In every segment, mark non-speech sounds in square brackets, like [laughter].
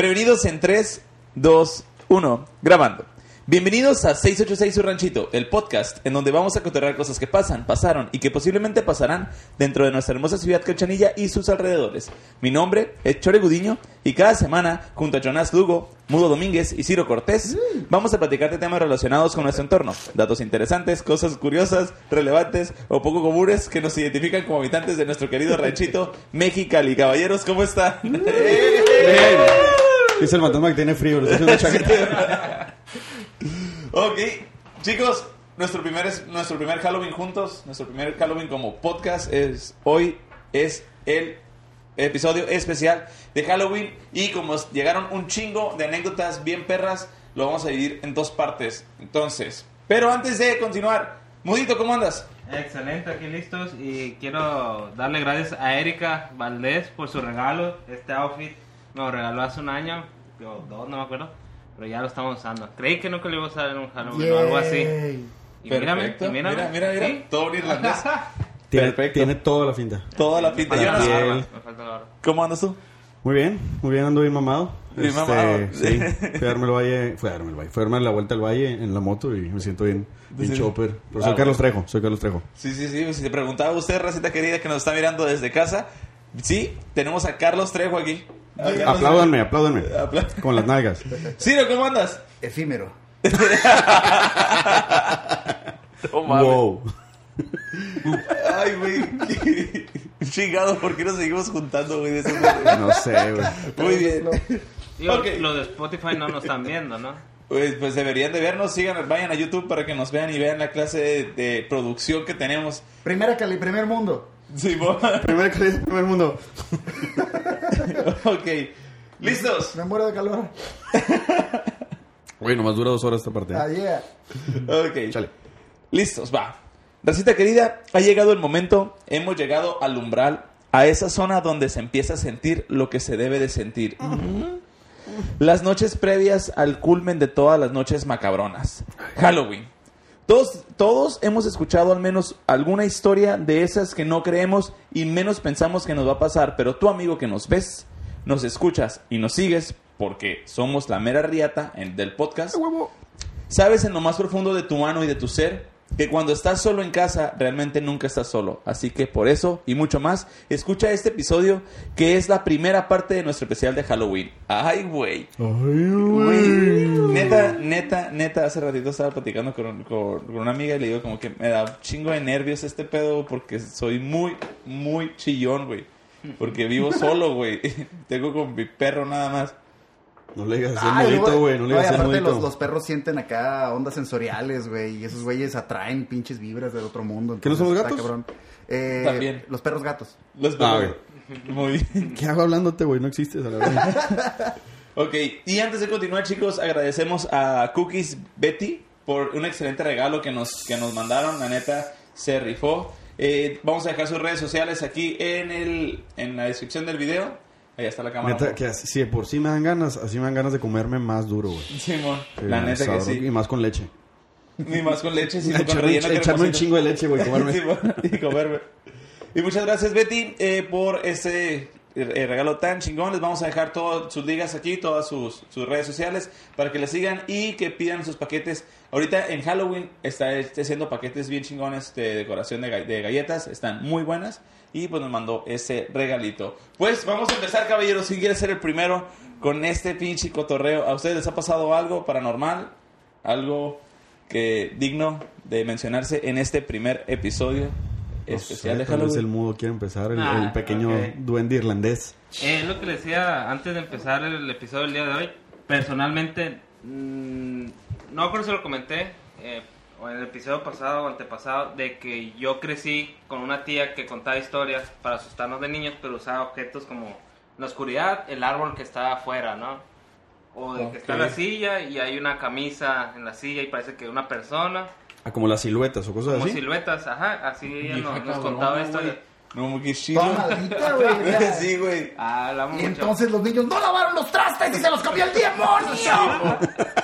Prevenidos en 3, 2, 1, grabando. Bienvenidos a 686 Su Ranchito, el podcast en donde vamos a cotorrear cosas que pasan, pasaron y que posiblemente pasarán dentro de nuestra hermosa ciudad Cachanilla y sus alrededores. Mi nombre es Chore Gudiño y cada semana, junto a Jonás Lugo, Mudo Domínguez y Ciro Cortés, vamos a platicar de temas relacionados con nuestro entorno, datos interesantes, cosas curiosas, relevantes o poco comunes que nos identifican como habitantes de nuestro querido ranchito [laughs] Mexicali. Caballeros, ¿cómo están? Dice el fantasma que tiene frío, le está haciendo chaqueta. Ok, chicos, nuestro primer, es- nuestro primer Halloween juntos, nuestro primer Halloween como podcast es hoy es el episodio especial de Halloween y como llegaron un chingo de anécdotas bien perras, lo vamos a dividir en dos partes. Entonces, pero antes de continuar, Mudito, ¿cómo andas? Excelente, aquí listos y quiero darle gracias a Erika Valdés por su regalo. Este outfit me lo regaló hace un año, o dos, no me acuerdo, pero ya lo estamos usando. Creí que nunca lo iba a usar en un Halloween o algo así. Y mírame, y mírame. Mira, mira, mira. Sí. Todo un irlandés. [laughs] Tiene, Perfecto. tiene toda la finta. Toda la pinta. Me falta la barba, me falta la barba. ¿Cómo andas tú? Muy bien, muy bien, ando bien mamado. Este, Bien mamado. Sí, [laughs] fui a darme el valle, fui a darme el valle, fui a darme la vuelta al valle en la moto y me siento bien, bien Sí. chopper. Pero Ah, soy Carlos Trejo, soy Carlos Trejo. Sí, sí, sí. Si te preguntaba usted, racita querida, que nos está mirando desde casa, sí, tenemos a Carlos Trejo aquí. A Carlos Apláudanme, apláudanme. Con las nalgas. Ciro, ¿cómo andas? Efímero. [laughs] Oh, mames. Wow. Ay, güey. Chingado, ¿por qué nos seguimos juntando, güey? de ese- No sé, güey. Muy bien. Digo. Los de Spotify no nos están viendo, ¿no? Pues, pues deberían de vernos, sigan, vayan a YouTube para que nos vean y vean la clase de, de producción que tenemos. Primera cali, primer mundo. Sí, Primer calidad, primer mundo. ok. ¿Listos? Me muero de calor. Güey, nomás dura dos horas esta parte. Ah, yeah. Ok. Chale. Listos, va. Racita querida, ha llegado el momento, hemos llegado al umbral, a esa zona donde se empieza a sentir lo que se debe de sentir. Las noches previas al culmen de todas las noches macabronas. Halloween. Todos, todos hemos escuchado al menos alguna historia de esas que no creemos y menos pensamos que nos va a pasar, pero tú amigo que nos ves, nos escuchas y nos sigues porque somos la mera riata en- del podcast. Sabes en lo más profundo de tu mano y de tu ser que cuando estás solo en casa realmente nunca estás solo. Así que por eso y mucho más, escucha este episodio que es la primera parte de nuestro especial de Halloween. Ay, güey. Güey. Neta, neta, neta, hace ratito estaba platicando con, con- con una amiga y le digo como que me da un chingo de nervios este pedo porque soy muy, muy chillón, güey. Porque vivo solo, güey. [laughs] Tengo con mi perro nada más. No le digas Ay, el modito, güey. No le digas el aparte los, los perros sienten acá ondas sensoriales, güey. Y esos güeyes atraen pinches vibras del otro mundo. ¿Que no son los entonces, gatos? cabrón. Eh, También. Los perros gatos. Los Ah, perros. Muy bien. ¿Qué hago hablándote, güey? No existes, a la verdad. [laughs] Ok, y antes de continuar, chicos, agradecemos a Cookies Betty por un excelente regalo que nos, que nos mandaron. La neta, se rifó. Eh, vamos a dejar sus redes sociales aquí en, el, en la descripción del video. Ahí está la cámara. Neta, que si de por sí me dan ganas, así me dan ganas de comerme más duro, güey. Sí, la neta que sí. Y más con leche. [laughs] Ni más con leche, sino [laughs] con relleno echarme un chingo de leche, güey, comerme. [laughs] Simón, y comerme. Y muchas gracias, Betty, eh, por este eh, regalo tan chingón. Les vamos a dejar todas sus ligas aquí, todas sus, sus redes sociales, para que le sigan y que pidan sus paquetes. Ahorita en Halloween está está haciendo paquetes bien chingones de decoración de, ga- de galletas. Están muy buenas. Y pues nos mandó ese regalito. Pues vamos a empezar, caballeros. Si quiere ser el primero con este pinche cotorreo. ¿A ustedes les ha pasado algo paranormal? Algo que digno de mencionarse en este primer episodio No especial sé, vez el mudo quiere empezar, el, Ah, el pequeño ok. duende irlandés. Eh, lo que les decía antes de empezar el episodio del día de hoy. Personalmente, mm, no creo si lo comenté, eh, o en el episodio pasado o antepasado, de que yo crecí con una tía que contaba historias para asustarnos de niños, pero usaba objetos como la oscuridad, el árbol que está afuera, ¿no? O de que está en la silla y hay una camisa en la silla y parece que una persona, Ah, como las siluetas o cosas como así. siluetas, ajá, así ella Hija, nos, nos contaba historias. No, qué chido. Toda maldita, güey. ya. [laughs] sí, güey. Ah, la Y entonces los niños no lavaron los trastes y se los comió el demonio.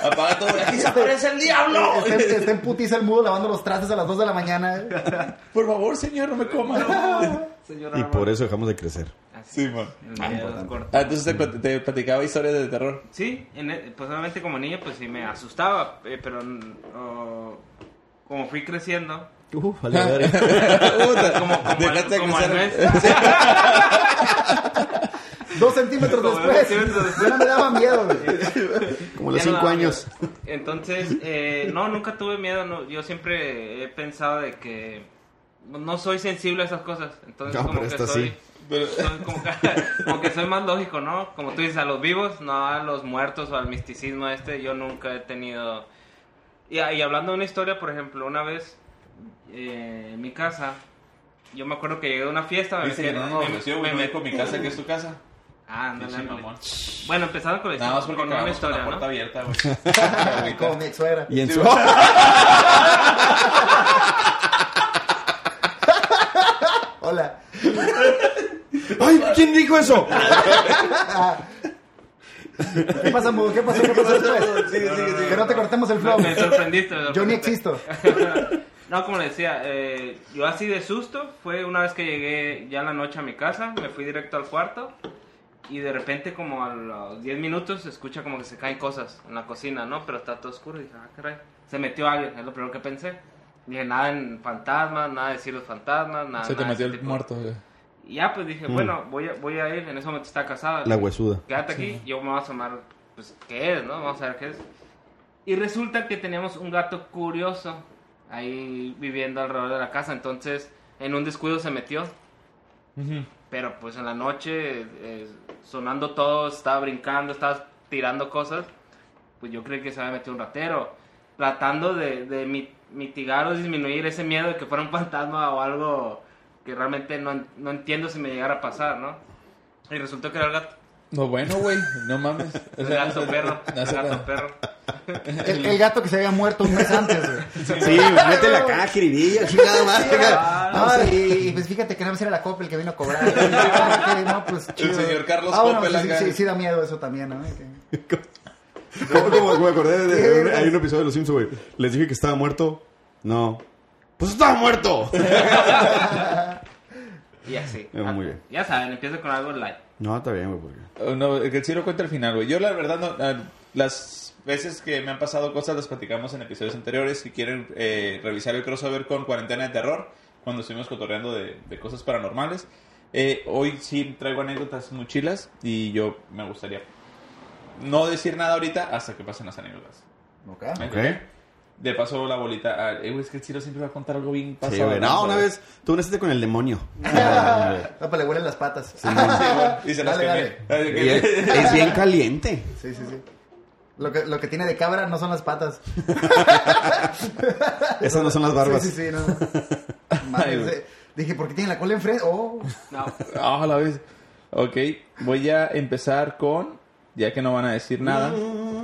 Apaga todo. Aquí se aparece el diablo. [laughs] Está, en- está en putiza el mudo lavando los trastes a las 2 de la mañana. Por favor, señor, no me coma. [laughs] Señora Y Ramón. por eso dejamos de crecer. Así, Sí, man. el miedo importante. corto. Ah, entonces te, plat- te platicaba historias de terror. Sí, en e- pues obviamente como niño pues sí me asustaba, eh, pero mm, oh, como fui creciendo, Uh, vale. [laughs] Puta, como, como, dejaste al- como al mes, [laughs] Dos centímetros Como después. Ya no me daba miedo, güey. Como los Ya cinco años. miedo. Entonces, eh, no, nunca tuve miedo. No, yo siempre he pensado de que no- soy sensible a esas cosas. Entonces, No, como pero que soy, sí. Pero- soy como, que, [laughs] como que soy más lógico, ¿no? Como tú dices, a los vivos, no a los muertos o al misticismo este. Yo nunca he tenido. Y, y hablando de una historia, por ejemplo, una vez eh, en mi casa, yo me acuerdo que llegué a una fiesta. me metí- no me- ofreció, me güey, no metí- dijo mi casa que es tu casa. Ah, ándale. mamón. Bueno, empezando con la Nada más historia, porque con una acabamos con historia, la ¿no? puerta abierta, güey. [laughs] Como mi suegra. Y en Sí, su... [laughs] Hola. ¡Ay! ¿Quién dijo eso? [laughs] ¿Qué pasa, Mudo? ¿Qué pasó? ¿Qué pasó después? Sigue, sigue, sigue. Que no te cortemos el flow. Me sorprendiste. me Yo ni sorprendiste. existo. No, como le decía, eh, yo así de susto fue una vez que llegué ya en la noche a mi casa, me fui directo al cuarto y de repente como a los 10 minutos se escucha como que se caen cosas en la cocina, ¿no? Pero está todo oscuro y dije, ah, caray, se metió alguien, es lo primero que pensé. Dije, nada en fantasmas, nada de decir los fantasmas, nada Se te nada metió el tipo. muerto, güey. Y ya pues dije, bueno, voy a, voy a ir, en ese momento está casada. La huesuda. Quédate aquí, yo me voy a asomar, pues, ¿qué es, no? Vamos a ver qué es. Y resulta que teníamos un gato curioso ahí viviendo alrededor de la casa, entonces en un descuido se metió, pero pues en la noche, eh, sonando todo, estaba brincando, estaba tirando cosas, pues yo creí que se había metido un ratero, tratando de, de mi- mitigar o disminuir ese miedo de que fuera un fantasma o algo que realmente no, no entiendo si me llegara a pasar, ¿no? Y resultó que era el gato. No, bueno, güey, no mames. [laughs] O El sea, gato no- perro. [laughs] no El gato perro. El, el gato que se había muerto un mes antes, güey. Sí, métele acá, jiribilla, [laughs] chingada más. Ah, y, y pues fíjate que no era la Coppel que vino a cobrar. Ah, no, pues, chido. señor Carlos ah, bueno, Coppel sí, sí, sí, sí da miedo eso también, ¿no? Que- Como, como- me acordé de, de- hay un episodio de Los Simpsons, güey. Les dije que estaba muerto. No. Pues estaba muerto. Y así. Muy bien. Ya saben, empieza con algo light. No, está bien, güey. porque- Oh, no, el que el Ciro cuenta al final, güey. Yo, la verdad, no, ah, las veces que me han pasado cosas las platicamos en episodios anteriores. Si quieren eh, revisar el crossover con Cuarentena de Terror, cuando estuvimos cotorreando de, de cosas paranormales. Eh, hoy sí traigo anécdotas muy chilas y yo me gustaría no decir nada ahorita hasta que pasen las anécdotas. Ok. Ok. De paso, la bolita. ah, eh, es que el Ciro siempre va a contar algo bien pasado. Sí, güey. No, una vez tú naciste con el demonio. [laughs] No, pues [laughs] le huelen las patas. Sí, [laughs] y se las Dale. Y es, es bien caliente. Sí, sí, sí. Lo que, lo que tiene de cabra no son las patas. Esas no son las barbas. Sí, sí, sí, no. Mames, Ay, dije, ¿por qué tiene la cola enfrente? Oh, No. Ah, la vez. Ok, voy a empezar con. Ya que no van a decir nada.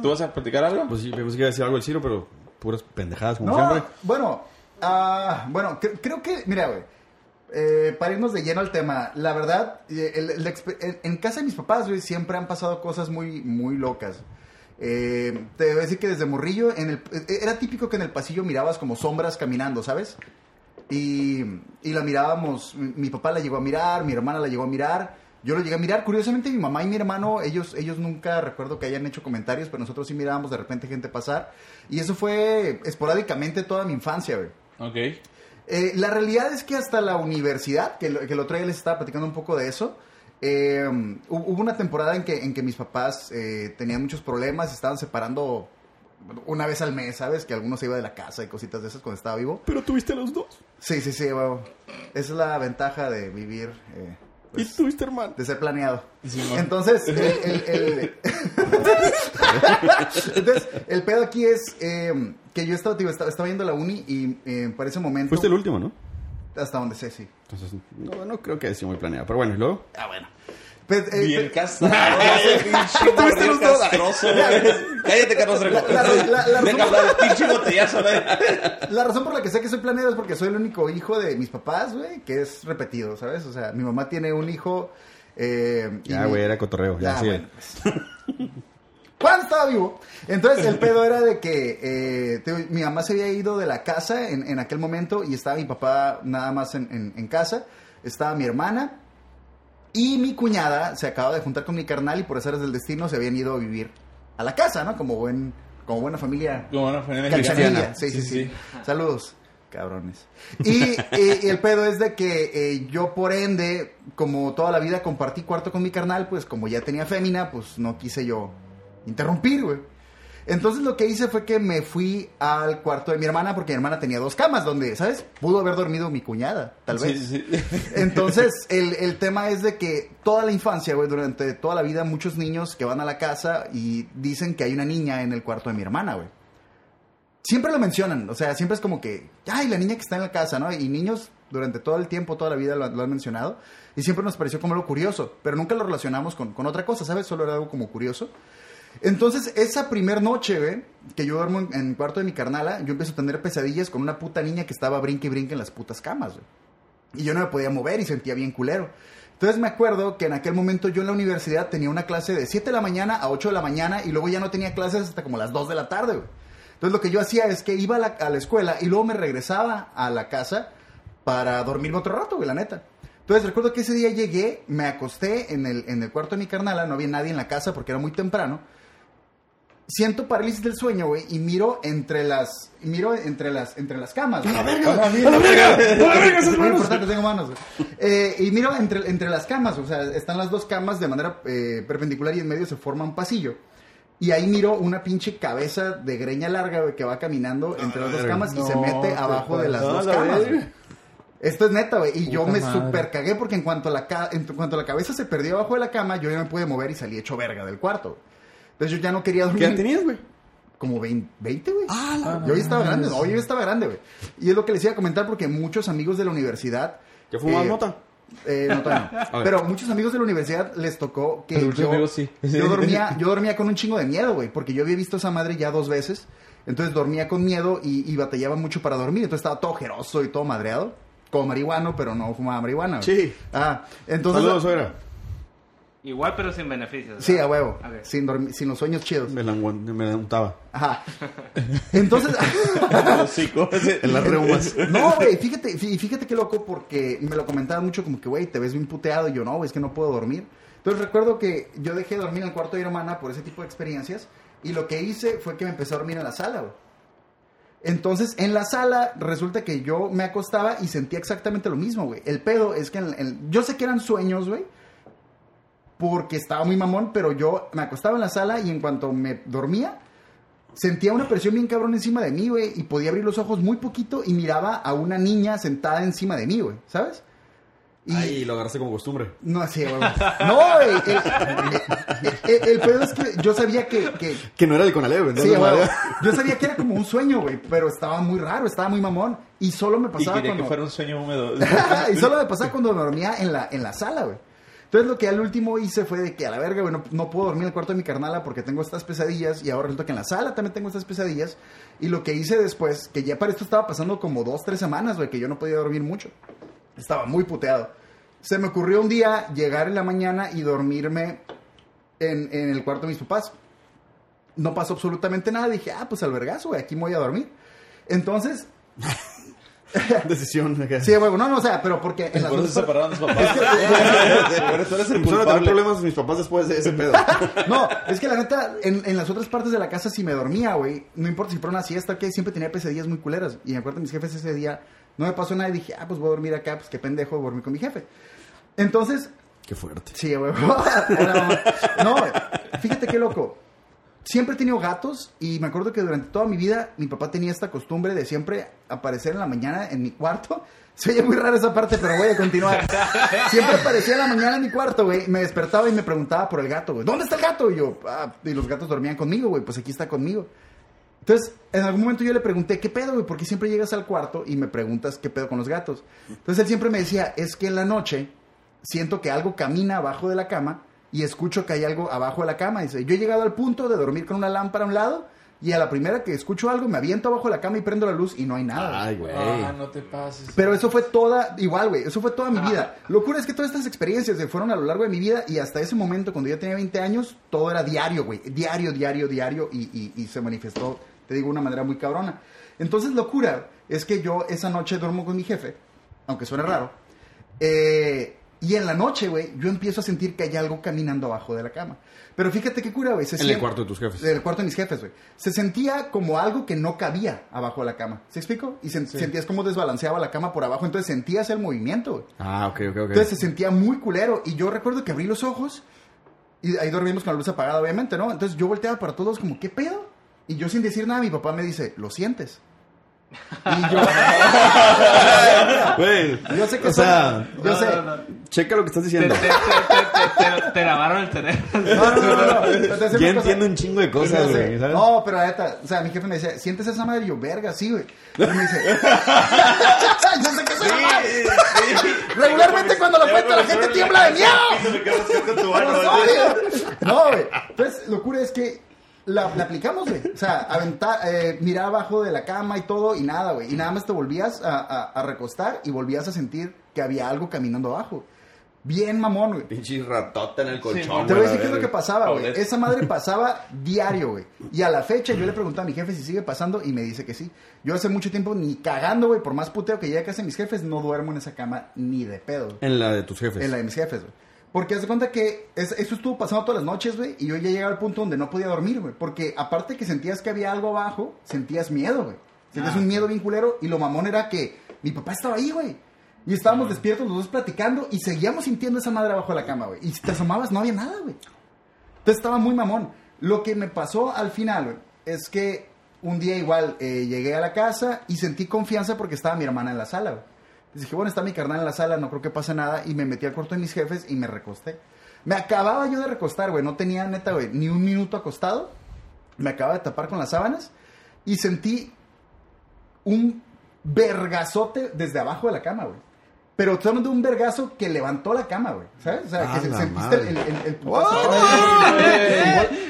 ¿Tú vas a platicar algo? Pues sí, pensé que iba a decir algo el Ciro, pero puras pendejadas como no, siempre. bueno, ah, bueno, cre- creo que, mira, güey, eh, para irnos de lleno al tema, la verdad, eh, el- el expe- el- en casa de mis papás, güey, siempre han pasado cosas muy, muy locas. Eh, te voy a decir que desde morrillo, en el, era típico que en el pasillo mirabas como sombras caminando, ¿sabes? Y, y la mirábamos, mi, mi papá la llegó a mirar, mi hermana la llegó a mirar, yo lo llegué a mirar. Curiosamente, mi mamá y mi hermano, ellos, ellos nunca recuerdo que hayan hecho comentarios, pero nosotros sí mirábamos de repente gente pasar. Y eso fue esporádicamente toda mi infancia, güey. Ok. Eh, la realidad es que hasta la universidad, que, lo- que el otro día les estaba platicando un poco de eso, eh, hu- hubo una temporada en que, en que mis papás eh, tenían muchos problemas, estaban separando una vez al mes, ¿sabes? Que alguno se iba de la casa y cositas de esas cuando estaba vivo. Pero tuviste los dos. Sí, sí, sí, bueno, esa es la ventaja de vivir, eh, Y pues, tuviste hermano. de ser planeado. Entonces, el, el- el- Entonces, el pedo aquí es eh, que yo estaba, digo, estaba, estaba yendo a la uni y eh, para ese momento... Fuiste el último, ¿no? Hasta donde sé, sí. Entonces, no, no creo que haya sido muy planeado. Pero bueno, y luego. Ah, bueno. Pues, eh, Bien [laughs] pinche Tuviste los dos. Cállate, Carlos Trejo. La- la- la- la- Deja hablar pinche [laughs] botellazo. La razón por la que sé que soy planeado es porque soy el único hijo de mis papás, güey, que es repetido, ¿sabes? O sea, mi mamá tiene un hijo. Eh, Ya, güey, era cotorreo. Ya, Ah, sí. bueno, pues. [laughs] Cuando estaba vivo. Entonces, el pedo era de que eh, te- mi mamá se había ido de la casa en, en aquel momento y estaba mi papá nada más en, en- en casa. Estaba mi hermana. Y mi cuñada se acaba de juntar con mi carnal y por azares del destino se habían ido a vivir a la casa, ¿no? Como buen, como buena familia Como una familia sí, sí, sí, Saludos, cabrones. Y, eh, el pedo es de que eh, yo, por ende, como toda la vida compartí cuarto con mi carnal, pues como ya tenía fémina, pues no quise yo interrumpir, güey. Entonces lo que hice fue que me fui al cuarto de mi hermana, porque mi hermana tenía dos camas donde, ¿sabes? Pudo haber dormido mi cuñada, tal vez. Sí, sí. [laughs] Entonces, el, el tema es de que toda la infancia, güey, durante toda la vida, muchos niños que van a la casa y dicen que hay una niña en el cuarto de mi hermana, güey. Siempre lo mencionan, o sea, siempre es como que, ay, la niña que está en la casa, ¿no? Y niños durante todo el tiempo, toda la vida lo, lo han mencionado. Y siempre nos pareció como lo curioso, pero nunca lo relacionamos con, con otra cosa, ¿sabes? Solo era algo como curioso. Entonces, esa primer noche, güey, que yo duermo en, el cuarto de mi carnala, yo empiezo a tener pesadillas con una puta niña que estaba brinque y brinque en las putas camas, güey. Y yo no me podía mover y sentía bien culero. Entonces me acuerdo que en aquel momento yo en la universidad tenía una clase de 7 de la mañana a 8 de la mañana y luego ya no tenía clases hasta como las 2 de la tarde, güey. Entonces lo que yo hacía es que iba a la, a la escuela y luego me regresaba a la casa para dormirme otro rato, güey, la neta. Entonces recuerdo que ese día llegué, me acosté en el, en el cuarto de mi carnala, no había nadie en la casa porque era muy temprano. Siento parálisis del sueño, güey, y miro entre las miro entre las entre las camas. güey. ¡A la verga! ¡A la [laughs] verga! esas Muy manos! importante, tengo manos. güey. Eh, y miro entre, entre las camas, o sea, están las dos camas de manera eh, perpendicular y en medio se forma un pasillo. Y ahí miro una pinche cabeza de greña larga, güey, que va caminando entre las dos verga. camas y se mete ¿qué abajo de las dos La camas. verga. güey. Esto es neta, güey. Y yo me madre. super cagué porque en cuanto, la ca- en cuanto la cabeza se perdió abajo de la cama, yo ya me pude mover y salí hecho verga del cuarto. Entonces yo ya no quería dormir. ¿Qué edad tenías, güey? Como 20, 20, güey. Ah, la... Yo ya estaba grande, no, yo ya estaba grande, güey. Y es lo que les iba a comentar porque muchos amigos de la universidad. ¿Ya fumabas eh, mota? eh, no, [laughs] todavía no. Pero muchos amigos de la universidad les tocó que yo, amigos sí. yo [laughs] dormía, yo dormía con un chingo de miedo, güey, porque yo había visto a esa madre ya dos veces. Entonces dormía con miedo y, y batallaba mucho para dormir. Entonces estaba todo ojeroso y todo madreado. Como marihuano, pero no fumaba marihuana. güey. Sí. Ah, entonces. Saludos, suegra. Igual, pero sin beneficios. Sí, a huevo. Ok. Sin, dormi- sin los sueños chidos. Me la, me la untaba. Ajá. [laughs] Entonces. [laughs] En las reumas. No, güey, fíjate, fí- fíjate qué loco porque me lo comentaban mucho como que, güey, te ves bien puteado y yo no, güey, es que no puedo dormir. Entonces recuerdo que yo dejé de dormir en el cuarto de mi hermana por ese tipo de experiencias y lo que hice fue que me empecé a dormir en la sala, güey. Entonces, en la sala resulta que yo me acostaba y sentía exactamente lo mismo, güey. El pedo es que en- en- yo sé que eran sueños, güey, porque estaba muy mamón, pero yo me acostaba en la sala y en cuanto me dormía, sentía una presión bien cabrón encima de mí, güey, y podía abrir los ojos muy poquito y miraba a una niña sentada encima de mí, güey, ¿sabes? Y Ay, lo agarraste como costumbre. no así, güey. [laughs] No, güey. El, el- el- el pedo es que yo sabía que, que Que no era el Conalep, ¿verdad? sí, güey, yo sabía que era como un sueño, güey, pero estaba muy raro, estaba muy mamón y solo me Y pasaba quería cuando que fuera un sueño húmedo. [laughs] y solo me [laughs] pasaba cuando dormía en la, en la sala, güey. Entonces lo que al último hice fue de que a la verga, güey, no, no puedo dormir en el cuarto de mi carnala porque tengo estas pesadillas y ahora resulta que en la sala también tengo estas pesadillas. Y lo que hice después, que ya para esto estaba pasando como dos, tres semanas, güey, que yo no podía dormir mucho. Estaba muy puteado. Se me ocurrió un día llegar en la mañana y dormirme en, en el cuarto de mis papás. No pasó absolutamente nada. Dije, ah, pues al vergazo, güey, aquí me voy a dormir. Entonces, [laughs] [laughs] Decisión. sí, güey, no, no, o sea, pero porque en las [laughs] [laughs] Por eso se par- separaron los papás. Pero tú eres el tener problemas mis papás después de ese pedo. No, es que la neta, en, en las otras partes de la casa, si me dormía, güey, no importa si fuera una siesta, que siempre tenía pesadillas muy culeras. Y me acuerdo mis jefes ese día, no me pasó nada y dije, ah, pues voy a dormir acá, pues qué pendejo, voy a dormir con mi jefe. Entonces, Qué fuerte. sí, güey. No, fíjate qué loco. Siempre he tenido gatos y me acuerdo que durante toda mi vida mi papá tenía esta costumbre de siempre aparecer en la mañana en mi cuarto. [laughs] Se oye muy raro esa parte, pero voy a continuar. [laughs] Siempre aparecía en la mañana en mi cuarto, güey. Me despertaba y me preguntaba por el gato, güey. ¿Dónde está el gato? Y yo, ah, y los gatos dormían conmigo, güey. Pues aquí está conmigo. Entonces, en algún momento yo le pregunté, ¿qué pedo, güey? Porque siempre llegas al cuarto y me preguntas qué pedo con los gatos. Entonces él siempre me decía, es que en la noche siento que algo camina abajo de la cama y escucho que hay algo abajo de la cama. Dice, yo he llegado al punto de dormir con una lámpara a un lado y a la primera que escucho algo me aviento abajo de la cama y prendo la luz y no hay nada. Ay, güey. Ah, no te pases. Pero eso fue toda, igual, güey, eso fue toda mi vida. Locura es que todas estas experiencias se fueron a lo largo de mi vida y hasta ese momento, cuando yo tenía 20 años, todo era diario, güey. Diario, diario, diario y, y- y se manifestó, te digo, de una manera muy cabrona. Entonces, locura es que yo esa noche duermo con mi jefe, aunque suene raro. eh, Y en la noche, güey, yo empiezo a sentir que hay algo caminando abajo de la cama. Pero fíjate qué cura, güey. se En el cuarto de tus jefes. En el cuarto de mis jefes, güey. Se sentía como algo que no cabía abajo de la cama. ¿Se explico? Y sen- sentías como desbalanceaba la cama por abajo. Entonces sentías el movimiento, güey. Ah, ok, ok, ok. Entonces se sentía muy culero. Y yo recuerdo que abrí los ojos y ahí dormimos con la luz apagada, obviamente, ¿no? Entonces yo volteaba para todos como, ¿qué pedo? Y yo sin decir nada, mi papá me dice, ¿lo sientes? Y yo, Güey, yo sé que o sea, yo No, sé. no, no. checa lo que estás diciendo. te, te, te, te- te lavaron el cerebro. No, no, no, cosa- entiendo un chingo de cosas, güey. No, pero la neta, o sea, mi jefe me decía, ¿sientes esa madre? Y yo, verga, sí, güey. Y me dice, yo sé que soy mamá. Regularmente cuando lo cuento la gente tiembla de miedo. No, güey. Entonces, locura es que la, la aplicamos, güey. O sea, aventar, eh, mirar abajo de la cama y todo y nada, güey. Y nada más te volvías a, a- a recostar y volvías a sentir que había algo caminando abajo. Bien mamón, güey. Pinche ratota en el colchón. Te voy a güey, decir qué es lo que pasaba, güey. Esa madre [laughs] pasaba diario, güey. Y a la fecha yo le pregunté a mi jefe si sigue pasando y me dice que sí. Yo hace mucho tiempo ni cagando, güey, por más puteo que llegue a casa de mis jefes, no duermo en esa cama ni de pedo. güey. En la de tus jefes. En la de mis jefes, güey. Porque haz de cuenta que es- eso estuvo pasando todas las noches, güey, y yo ya llegaba al punto donde no podía dormir, güey. Porque aparte que sentías que había algo abajo, sentías miedo, güey. Sentías un miedo bien culero y lo mamón era que mi papá estaba ahí, güey. Y estábamos despiertos los dos platicando y seguíamos sintiendo esa madre abajo de la cama, güey. Y si te asomabas no había nada, güey. Entonces estaba muy mamón. Lo que me pasó al final, güey, es que un día igual eh, llegué a la casa y sentí confianza porque estaba mi hermana en la sala, güey. Entonces dije, bueno, está mi carnal en la sala, no creo que pase nada. Y me metí al cuarto de mis jefes y me recosté. Me acababa yo de recostar, güey. No tenía, neta, güey, ni un minuto acostado. Me acababa de tapar con las sábanas y sentí un vergazote desde abajo de la cama, güey. Pero hablando de un vergazo que levantó la cama, güey. ¿Sabes? O sea, ¡A que se- la sentiste el, el, el putazo.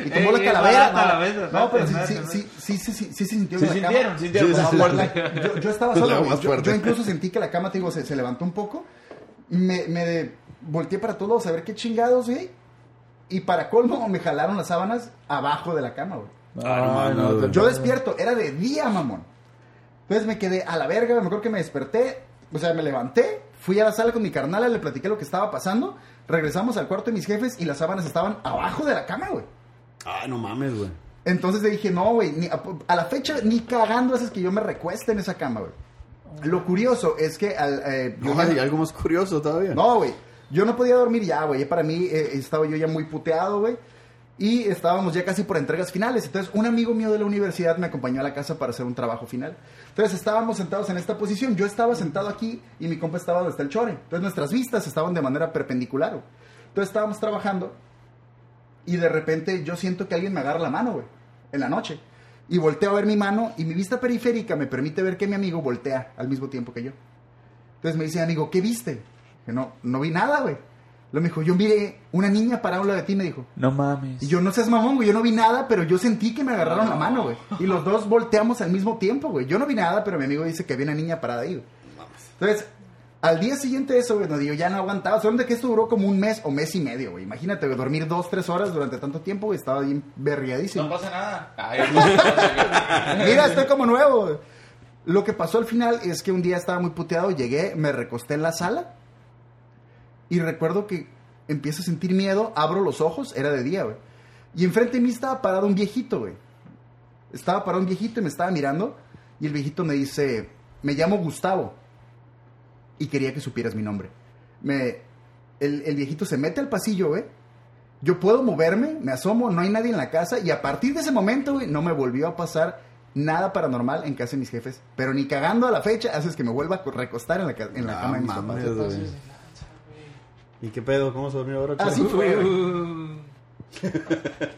Y tomó la calavera. No, pero sí, sí, sí, sí, sí, sí, sí se sintió Sí en la sintieron, cama. sintieron Sí, como sí, más sí. fuerte. Yo, yo estaba solo, yo, incluso sentí que la cama, te digo, se, se levantó un poco. Me, me volteé para todos lados a ver qué chingados, güey. Y para colmo, me jalaron las sábanas abajo de la cama, güey. Ay, no, te- Yo despierto, era de día, mamón. Entonces me quedé a la verga, me acuerdo que me desperté, o sea, me levanté, fui a la sala con mi carnala, le platiqué lo que estaba pasando, regresamos al cuarto de mis jefes y las sábanas estaban abajo de la cama, güey. Ah, no mames, güey. Entonces le dije, no, güey, ni- a, a la fecha ni cagando haces que yo me recueste en esa cama, güey. Lo curioso es que al, eh, yo No, hay algo más curioso todavía. no, güey. Yo no podía dormir ya, güey. Para mí eh, estaba yo ya muy puteado, güey. Y estábamos ya casi por entregas finales. Entonces, un amigo mío de la universidad me acompañó a la casa para hacer un trabajo final. Entonces, estábamos sentados en esta posición. Yo estaba sentado aquí y mi compa estaba donde el chore. Entonces, nuestras vistas estaban de manera perpendicular. Entonces, estábamos trabajando y de repente yo siento que alguien me agarra la mano, güey, en la noche. Y volteo a ver mi mano y mi vista periférica me permite ver que mi amigo voltea al mismo tiempo que yo. Entonces me dice, amigo, ¿qué viste? Que no, no vi nada, güey. Luego me dijo, yo miré una niña parada a un lado de ti, me dijo. No mames. Y yo, no seas mamón, güey, yo no vi nada, pero yo sentí que me agarraron la mano, güey. Y los dos volteamos al mismo tiempo, güey. Yo no vi nada, pero mi amigo dice que había una niña parada ahí, güey. Entonces, al día siguiente de eso, güey, no digo, ya no aguantaba. Solamente que esto duró como un mes o mes y medio, güey. Imagínate, güey, dormir dos, tres horas durante tanto tiempo, güey, estaba bien berriadísimo. No pasa nada. Ay, [laughs] Mira, estoy como nuevo. güey. Lo que pasó al final es que un día estaba muy puteado, llegué, me recosté en la sala y recuerdo que empiezo a sentir miedo, abro los ojos, era de día, güey. Y enfrente de mí estaba parado un viejito, güey. Estaba parado un viejito y me estaba mirando y el viejito me dice, me llamo Gustavo y quería que supieras mi nombre. Me, el, el viejito se mete al pasillo, güey. Yo puedo moverme, me asomo, no hay nadie en la casa y a partir de ese momento, güey, no me volvió a pasar nada paranormal en casa de mis jefes. Pero ni cagando a la fecha haces que me vuelva a recostar en la, en la Ah, cama de mis mames, papás. ¿Y qué pedo? ¿Cómo se durmió ahora? Así fue, [laughs]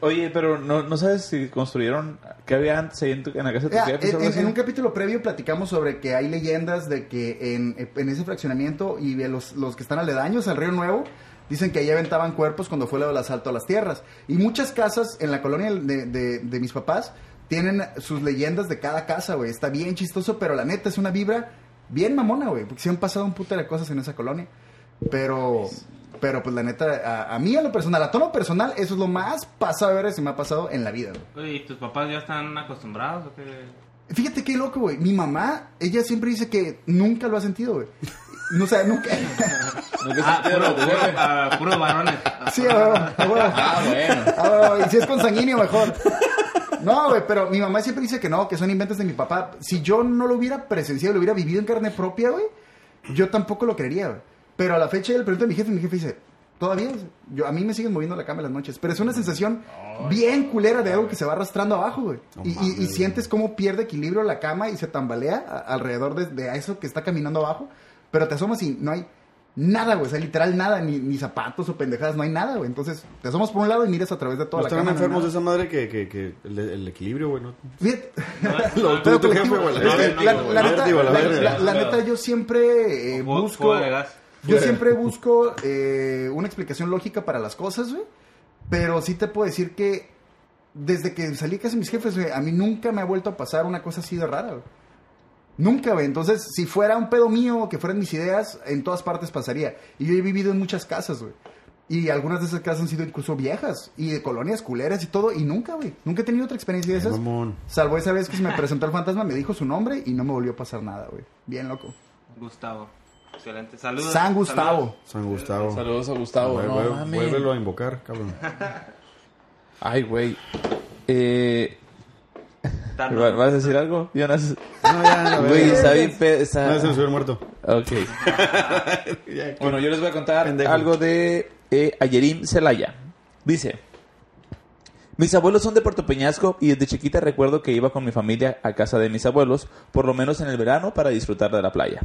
Oye, pero no, no sabes si construyeron. ¿Qué había antes ahí en, tu- en la casa de tus jefes o en, algo en- así? en un capítulo previo platicamos sobre que hay leyendas de que en, en ese fraccionamiento y de los, los que están aledaños al Río Nuevo dicen que ahí aventaban cuerpos cuando fue lo del asalto a las tierras. Y muchas casas en la colonia de, de- de mis papás tienen sus leyendas de cada casa, güey. Está bien chistoso, pero la neta es una vibra bien mamona, güey. Porque se han pasado un puto de cosas en esa colonia. Pero, pero pues la neta, a, a mí a lo personal, a tono personal, eso es lo más pasado de ver que me ha pasado en la vida, güey. Oye, ¿y tus papás ya están acostumbrados o qué? Fíjate qué loco, güey. Mi mamá, ella siempre dice que nunca lo ha sentido, güey. No sé, nunca. [laughs] ¿Nunca has Ah, puro, puro, jefe? ah, puros varones. Sí, a huevo, a huevo. Ah, bueno. Ah, bueno, y si es consanguíneo, mejor. No, güey, pero mi mamá siempre dice que no, que son inventos de mi papá. Si yo no lo hubiera presenciado, lo hubiera vivido en carne propia, güey, yo tampoco lo creería, güey. Pero a la fecha le pregunto a mi jefe y mi jefe dice, todavía, yo, a mí me siguen moviendo la cama en las noches, pero es una sensación bien culera de algo que se va arrastrando abajo, güey. No y, y- y mames, sientes cómo pierde equilibrio la cama y se tambalea a- alrededor de, de eso que está caminando abajo, pero te asomas y no hay nada, güey, o sea, literal nada, ni, ni zapatos o pendejadas, no hay nada, güey. Entonces, te asomas por un lado y miras a través de toda ¿No la cama. hay enfermos de esa madre que, que, que el, el equilibrio, güey? ¿no? Fíjate. Lo Pero tuvo tu jefe, colectivo, güey. la, no, la no, neta, yo siempre eh, busco. Yo siempre busco eh, una explicación lógica para las cosas, güey. Pero sí te puedo decir que desde que salí casi mis jefes, güey, a mí nunca me ha vuelto a pasar una cosa así de rara, güey. Nunca, güey. Entonces, si fuera un pedo mío que fueran mis ideas, en todas partes pasaría. Y yo he vivido en muchas casas, güey. Y algunas de esas casas han sido incluso viejas y de colonias culeras y todo. Y nunca, güey. Nunca he tenido otra experiencia de esas. mamón. Salvo esa vez que se me presentó el fantasma, me dijo su nombre y no me volvió a pasar nada, güey. Bien loco. Gustavo. Excelente. Saludos. San Gustavo. San Gustavo. Saludos a Gustavo. Vuel- No vuel- mames. Vuélvelo a invocar, cabrón. [laughs] Ay, güey. Eh, Saludos. ¿Vas a decir algo, Jonas? No, ya, [laughs] la Güey, está bien. está- No, se me subió el muerto. Ok. [laughs] Bueno, yo les voy a contar Pendejo. algo de eh, Ayerim Celaya. Dice: Mis abuelos son de Puerto Peñasco y desde chiquita recuerdo que iba con mi familia a casa de mis abuelos, por lo menos en el verano, para disfrutar de la playa.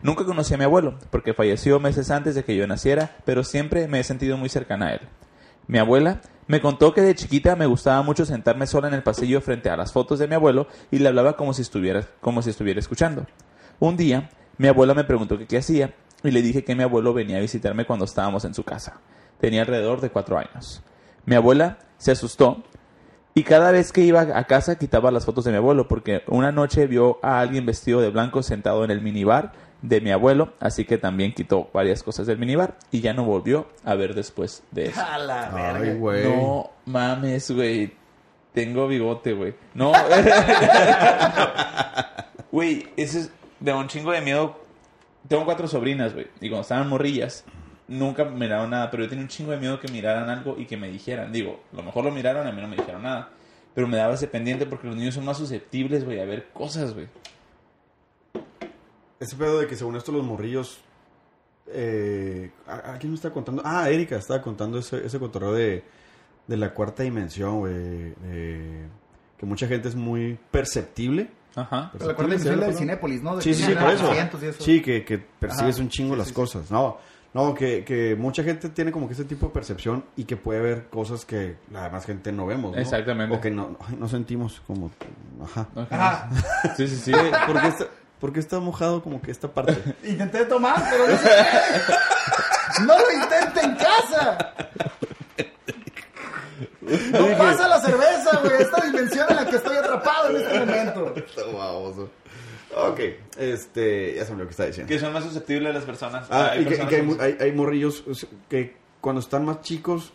Nunca conocí a mi abuelo, porque falleció meses antes de que yo naciera, pero siempre me he sentido muy cercana a él. Mi abuela me contó que de chiquita me gustaba mucho sentarme sola en el pasillo frente a las fotos de mi abuelo y le hablaba como si estuviera, como si estuviera escuchando. Un día, mi abuela me preguntó qué hacía y le dije que mi abuelo venía a visitarme cuando estábamos en su casa. Tenía alrededor de cuatro años. Mi abuela se asustó y cada vez que iba a casa quitaba las fotos de mi abuelo porque una noche vio a alguien vestido de blanco sentado en el minibar de mi abuelo, así que también quitó varias cosas del minibar y ya no volvió a ver después de eso. A la Ay, güey. No mames, güey. Tengo bigote, güey. No. [laughs] Güey, ese es de un chingo de miedo. Tengo cuatro sobrinas, güey. Y cuando estaban morrillas, nunca miraron nada. Pero yo tenía un chingo de miedo que miraran algo y que me dijeran. Digo, a lo mejor lo miraron, a mí no me dijeron nada. Pero me daba ese pendiente porque los niños son más susceptibles, güey, a ver cosas, güey. Ese pedo de que según esto los morrillos... Eh, ¿a, a quién me está contando? Ah, Erika estaba contando ese, ese cotorreo de, de la cuarta dimensión, güey. eh, que mucha gente es muy perceptible. Ajá. Pero la cuarta ¿sí? del ¿no? Cinépolis, ¿no? De Sí, que sí, sí, por eso. Sí, que, que percibes Ajá. un chingo Sí, las sí, sí. cosas. No, no que, que mucha gente tiene como que ese tipo de percepción y que puede ver cosas que la demás gente no vemos. ¿no? Exactamente. O que no, no sentimos como... Ajá. Ajá. Sí, sí, sí. Güey, [laughs] ¿Por qué, está, por qué está mojado como que esta parte? [laughs] Intenté tomar, pero no sé. ¡No lo intente en casa! [laughs] No pasa la cerveza, güey. Esta dimensión en la que estoy atrapado en este momento. Está baboso. Ok, este... Ya olvidó lo que está diciendo. Que son más susceptibles las personas. Ah, Hay y que, y personas que hay, morrillos que cuando están más chicos,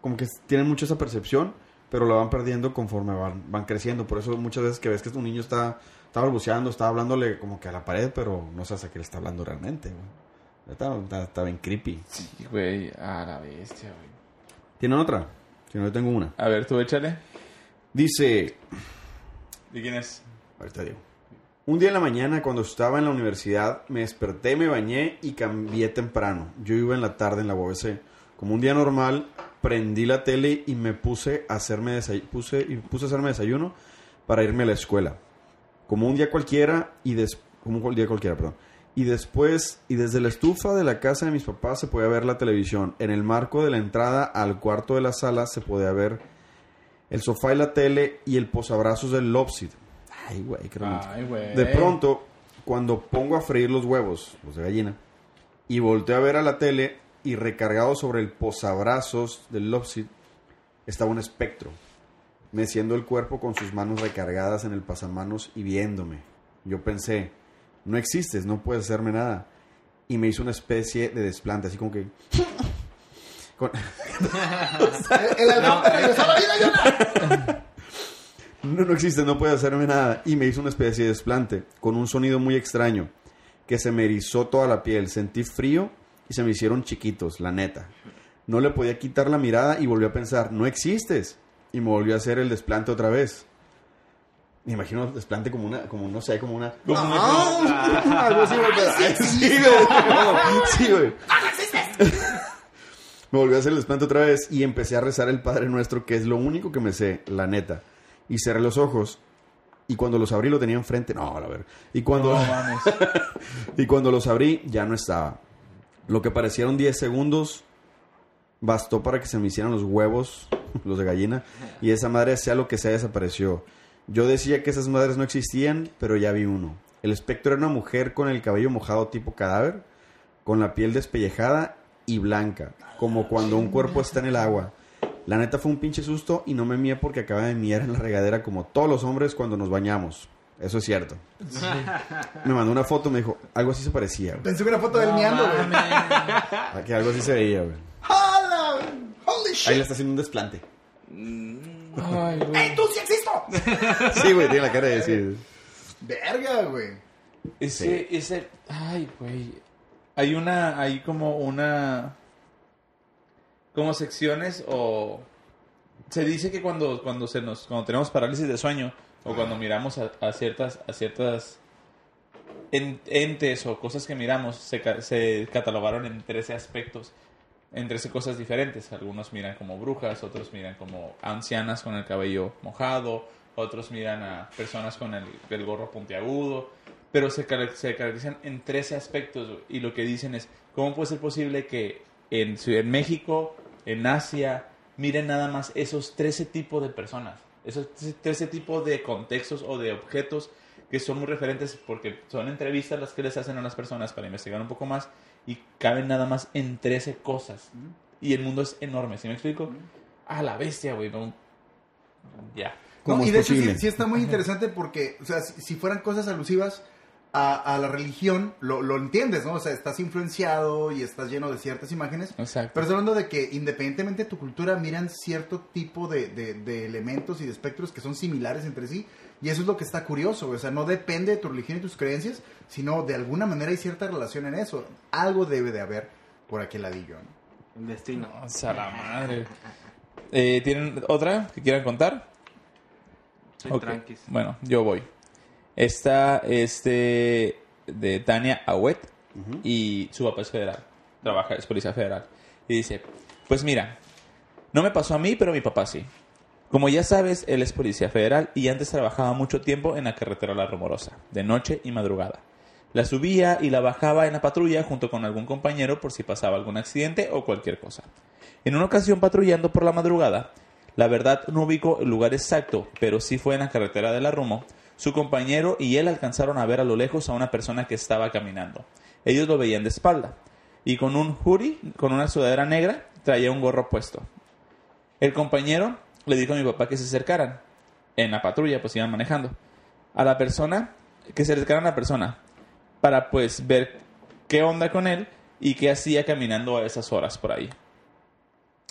como que tienen mucho esa percepción, pero la van perdiendo conforme van, van creciendo. Por eso muchas veces que ves que un niño está, está balbuceando, está hablándole como que a la pared, pero no sabes a qué le está hablando realmente. güey. Está, está, está bien creepy. Sí, güey, a la bestia, güey. ¿Tienen otra? Si no, yo tengo una. A ver, tú échale. Dice... ¿De quién es? Ahorita digo. Un día en la mañana, cuando estaba en la universidad, me desperté, me bañé y cambié temprano. Yo iba en la tarde en la UBC. Como un día normal, prendí la tele y me puse a hacerme, puse, y puse a hacerme desayuno para irme a la escuela. Como un día cualquiera y des- como un día cualquiera, perdón. Y después, y desde la estufa de la casa de mis papás se podía ver la televisión. En el marco de la entrada al cuarto de la sala se podía ver el sofá y la tele y el posabrazos del Lopsid. Ay, güey, qué romántico. Ay, güey. De pronto, cuando pongo a freír los huevos, los de gallina, y volteo a ver a la tele y recargado sobre el posabrazos del Lopsid, estaba un espectro, meciendo el cuerpo con sus manos recargadas en el pasamanos y viéndome. Yo pensé, no existes, no puedes hacerme nada. Y me hizo una especie de desplante, así como que... [laughs] con- El halcón te regresó a la vida, Jonah. No, no existe, no puede hacerme nada. Y me hizo una especie de desplante, con un sonido muy extraño. que se me erizó toda la piel. Sentí frío y se me hicieron chiquitos, la neta. No le podía quitar la mirada y volví a pensar, no existes. Y me volvió a hacer el desplante otra vez. Me imagino el desplante como una, como no sé, como una... ¡Ah! Algo así, güey, pero- Sí, [laughs] güey. Sí, güey. [laughs] Me volvió a hacer el desplante otra vez y empecé a rezar el Padre Nuestro, que es lo único que me sé, la neta. Y cerré los ojos y cuando los abrí lo tenía enfrente. No, a ver. Y cuando, No [laughs] mames. y cuando los abrí ya no estaba. Lo que parecieron 10 segundos bastó para que se me hicieran los huevos, [laughs] los de gallina, y esa madre, sea lo que sea, desapareció. Yo decía que esas madres no existían, pero ya vi uno. El espectro era una mujer con el cabello mojado tipo cadáver, con la piel despellejada y blanca, como cuando un cuerpo está en el agua. La neta fue un pinche susto y no me mié porque acababa de miar en la regadera como todos los hombres cuando nos bañamos. Eso es cierto. Me mandó una foto, me dijo, algo así se parecía, güey. Pensé que una foto del miando, güey. Que algo así se veía, güey. ¡Hala! ¡Holy shit! Ahí le está haciendo un desplante. Ay, güey. ¡Ey, tú sí existo! [laughs] Sí, güey, tiene la cara de decir. Verga, güey. Ese, ese, ay, güey. Hay una, hay como una, como secciones o se dice que cuando, cuando se nos, cuando tenemos parálisis de sueño o cuando miramos a, a ciertas, a ciertas en- entes o cosas que miramos se, se catalogaron en 13 aspectos, en 13 cosas diferentes. Algunos miran como brujas, otros miran como ancianas con el cabello mojado, otros miran a personas con el, el gorro puntiagudo, pero se, se caracterizan en 13 aspectos y lo que dicen es, ¿cómo puede ser posible que en, en México, en Asia, miren nada más esos 13 tipos de personas? Esos 13 tipos de contextos o de objetos que son muy referentes porque son entrevistas las que les hacen a las personas para investigar un poco más y caben nada más en 13 cosas. Y el mundo es enorme, ¿sí me explico? A la bestia, güey. no- Ya. ¿Cómo No, y de hecho sí está muy interesante porque, o sea, si, si fueran cosas alusivas a, a la religión, lo, lo entiendes, ¿no? O sea, estás influenciado y estás lleno de ciertas imágenes. Exacto. Pero estoy hablando de que independientemente de tu cultura, miran cierto tipo de, de- de elementos y de espectros que son similares entre sí. Y eso es lo que está curioso, o sea, no depende de tu religión y tus creencias, sino de alguna manera hay cierta relación en eso. Algo debe de haber por aquel ladillo, ¿no? El destino. O sea, la madre. Eh, ¿Tienen otra que quieran contar? Soy. Bueno, yo voy. Esta es de, de Tania Awet y su papá es federal. Trabaja, es policía federal. Y dice, pues mira, no me pasó a mí, pero a mi papá sí. Como ya sabes, él es policía federal y antes trabajaba mucho tiempo en la carretera La Rumorosa, de noche y madrugada. La subía y la bajaba en la patrulla junto con algún compañero por si pasaba algún accidente o cualquier cosa. En una ocasión patrullando por la madrugada, la verdad no ubico el lugar exacto, pero sí fue en la carretera de la Rumo, su compañero y él alcanzaron a ver a lo lejos a una persona que estaba caminando. Ellos lo veían de espalda y con un hoodie, con una sudadera negra, traía un gorro puesto. El compañero le dijo a mi papá que se acercaran. En la patrulla, pues iban manejando. A la persona, que se acercaran a la persona. Para pues ver qué onda con él y qué hacía caminando a esas horas por ahí.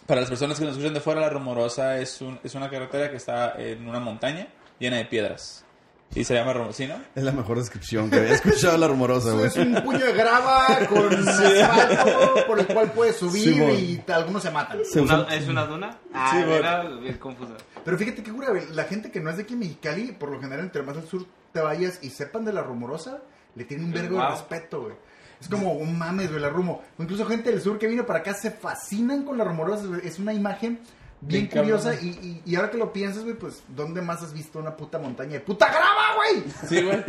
Para las personas que nos escuchan de fuera, la Rumorosa es, un- es una carretera que está en una montaña llena de piedras. Y se llama Rumorosino. Es la mejor descripción que había escuchado la rumorosa, güey. Es un puño de grava con asfalto por el cual puedes subir Sí, y algunos se matan. ¿Una- ¿Es una duna? Ah, Sí, era bien confusa. Pero fíjate que cura, güey, la gente que no es de aquí en Mexicali, por lo general, entre más al sur te vayas y sepan de la rumorosa, le tienen un vergo de respeto, güey. Es como un mames, güey, la rumo. O incluso gente del sur que vino para acá se fascinan con la rumorosa, güey. Es una imagen bien, curiosa. Y, y, y ahora que lo piensas, güey, pues, ¿dónde más has visto una puta montaña de puta grava, güey? Sí, güey.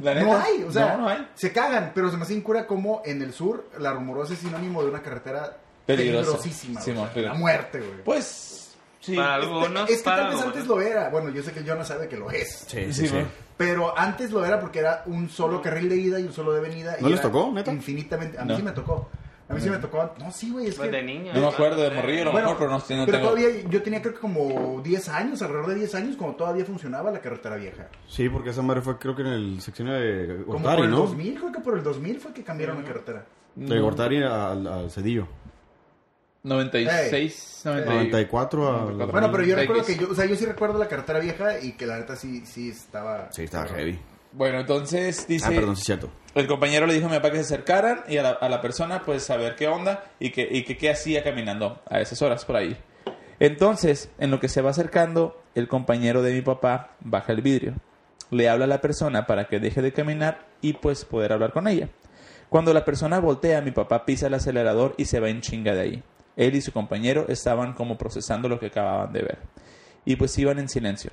La No neta. hay, o sea, No, no hay. se cagan, pero se me hace incura como en el sur la rumorosa es sinónimo de una carretera Peligrosa. peligrosísima, Sí, o sea, la muerte, güey. Pues, sí. Para algunos, es que para tal vez algunos. antes lo era. Bueno, yo sé que el no sabe que lo es. Sí, Sí, sí. Pero antes lo era porque era un solo carril de ida y un solo de venida. y ¿No les era tocó, neta? Infinitamente. A mí No. sí me tocó. A mí sí me tocó. No, sí, güey. Es Pues que... de niño. No me acuerdo de morrillo, a lo Bueno, mejor, pero no, no pero tengo... todavía yo tenía creo que como 10 años, alrededor de 10 años, cuando todavía funcionaba la carretera vieja. Sí, porque esa madre fue creo que en el seccionio de Como Gortari, por el ¿no? 2000, creo que por el 2000 fue que cambiaron la carretera. De Gortari al, al Cedillo. 96, 90 94 a... 94. Bueno, pero yo recuerdo que yo, o sea, yo sí recuerdo la carretera vieja y que la neta sí, sí estaba... Sí, estaba heavy. Bueno, entonces dice... Ah, perdón, sí cierto. El compañero le dijo a mi papá que se acercaran y a la, a la persona pues saber qué onda y que, y que qué hacía caminando a esas horas por ahí. Entonces, en lo que se va acercando, el compañero de mi papá baja el vidrio. Le habla a la persona para que deje de caminar y pues poder hablar con ella. Cuando la persona voltea, mi papá pisa el acelerador y se va en chinga de ahí. Él y su compañero estaban como procesando lo que acababan de ver. Y pues iban en silencio.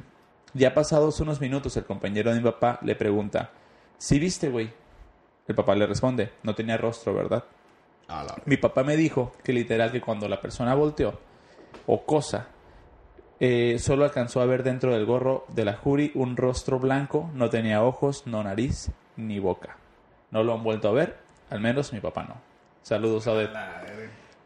Ya pasados unos minutos, el compañero de mi papá le pregunta, ¿Sí viste, güey? El papá le responde, no tenía rostro, ¿verdad? Mi papá me dijo que literal que cuando la persona volteó o cosa, eh, solo alcanzó a ver dentro del gorro de la jury un rostro blanco, no tenía ojos, no nariz, ni boca. No lo han vuelto a ver, al menos mi papá no. Saludos a Odette.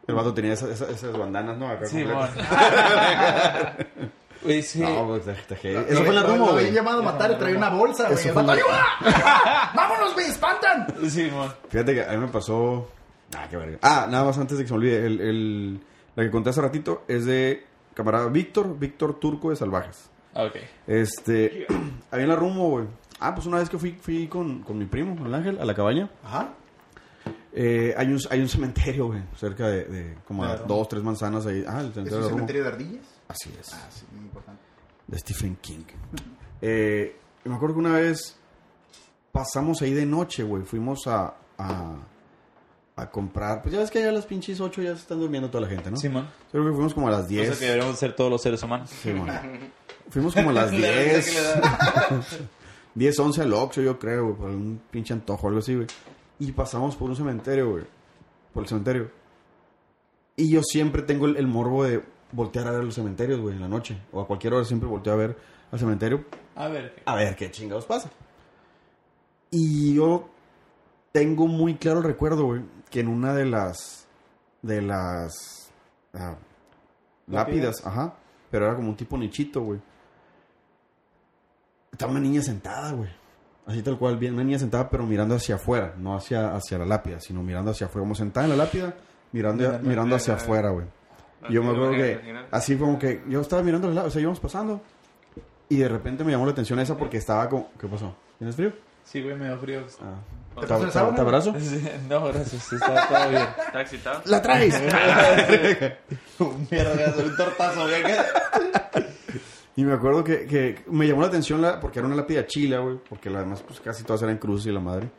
El vato tenía esas, esas, esas bandanas, ¿no? Acá Sí. [laughs] Güey, sí. No, pues, está heavy. Eso fue en la rumbo, güey. habían llamado a matar y traía una bolsa, güey. Fue. [laughs] ¡Vámonos, güey! ¡Espantan! Sí, mon. Fíjate que a mí me pasó. Ah, qué verga. Ah, nada más antes de que se me olvide. El, el- la que conté hace ratito es de camarada Víctor, Víctor Turco de Salvajes. Ah, Ok. Este. [clears throat] Ahí en la rumbo, güey. Ah, pues una vez que fui, fui con, con mi primo, el Ángel, a la cabaña. Ajá. eh, hay, un, hay un cementerio, güey. Cerca de, de como a Claro. dos, tres manzanas ahí. Ah, el ¿Es cementerio un de la rumbo. cementerio de ardillas? Así es. Ah, sí, muy importante. de Stephen King. [laughs] Eh, me acuerdo que una vez pasamos ahí de noche, güey. Fuimos a, a, a comprar. Pues ya ves que ya a las pinches 8 ya se están durmiendo toda la gente, ¿no? Simón. Creo que fuimos como a las 10. Cosa que deberíamos ser todos los seres humanos. Sí, bueno. Fuimos como a las [laughs] La risa que le 10. da. [laughs] 10, 11 al Oxxo, yo creo, güey. Por un pinche antojo o algo así, güey. Y pasamos por un cementerio, güey. Por el cementerio. Y yo siempre tengo el, el morbo de voltear a ver los cementerios, güey, en la noche. O a cualquier hora siempre volteo a ver al cementerio A ver. a ver qué chingados pasa. Y yo tengo muy claro el recuerdo, güey, que en una de las de las ah, lápidas, ajá, pero era como un tipo nichito, güey. Estaba una niña sentada, güey. Así tal cual, bien, una niña sentada, pero mirando hacia afuera, no hacia, hacia la lápida, sino mirando hacia afuera, como sentada en la lápida, mirando, Mirando hacia afuera, güey. Y yo me acuerdo que así como que yo estaba mirando la lápida, o sea, íbamos pasando, y de repente me llamó la atención esa porque estaba como, ¿qué pasó? ¿Tienes frío? Sí, güey, me dio frío. Ah. ¿Te ¿Te, pasó el te- sábado? te abrazo? Sí, No, gracias. Está todo bien. ¿Está excitado? ¡La traes! [laughs] Mierda, soy un tortazo, güey. y me acuerdo que, que me llamó la atención la, porque era una lápida chila, güey. Porque además pues, casi todas eran cruces y la madre.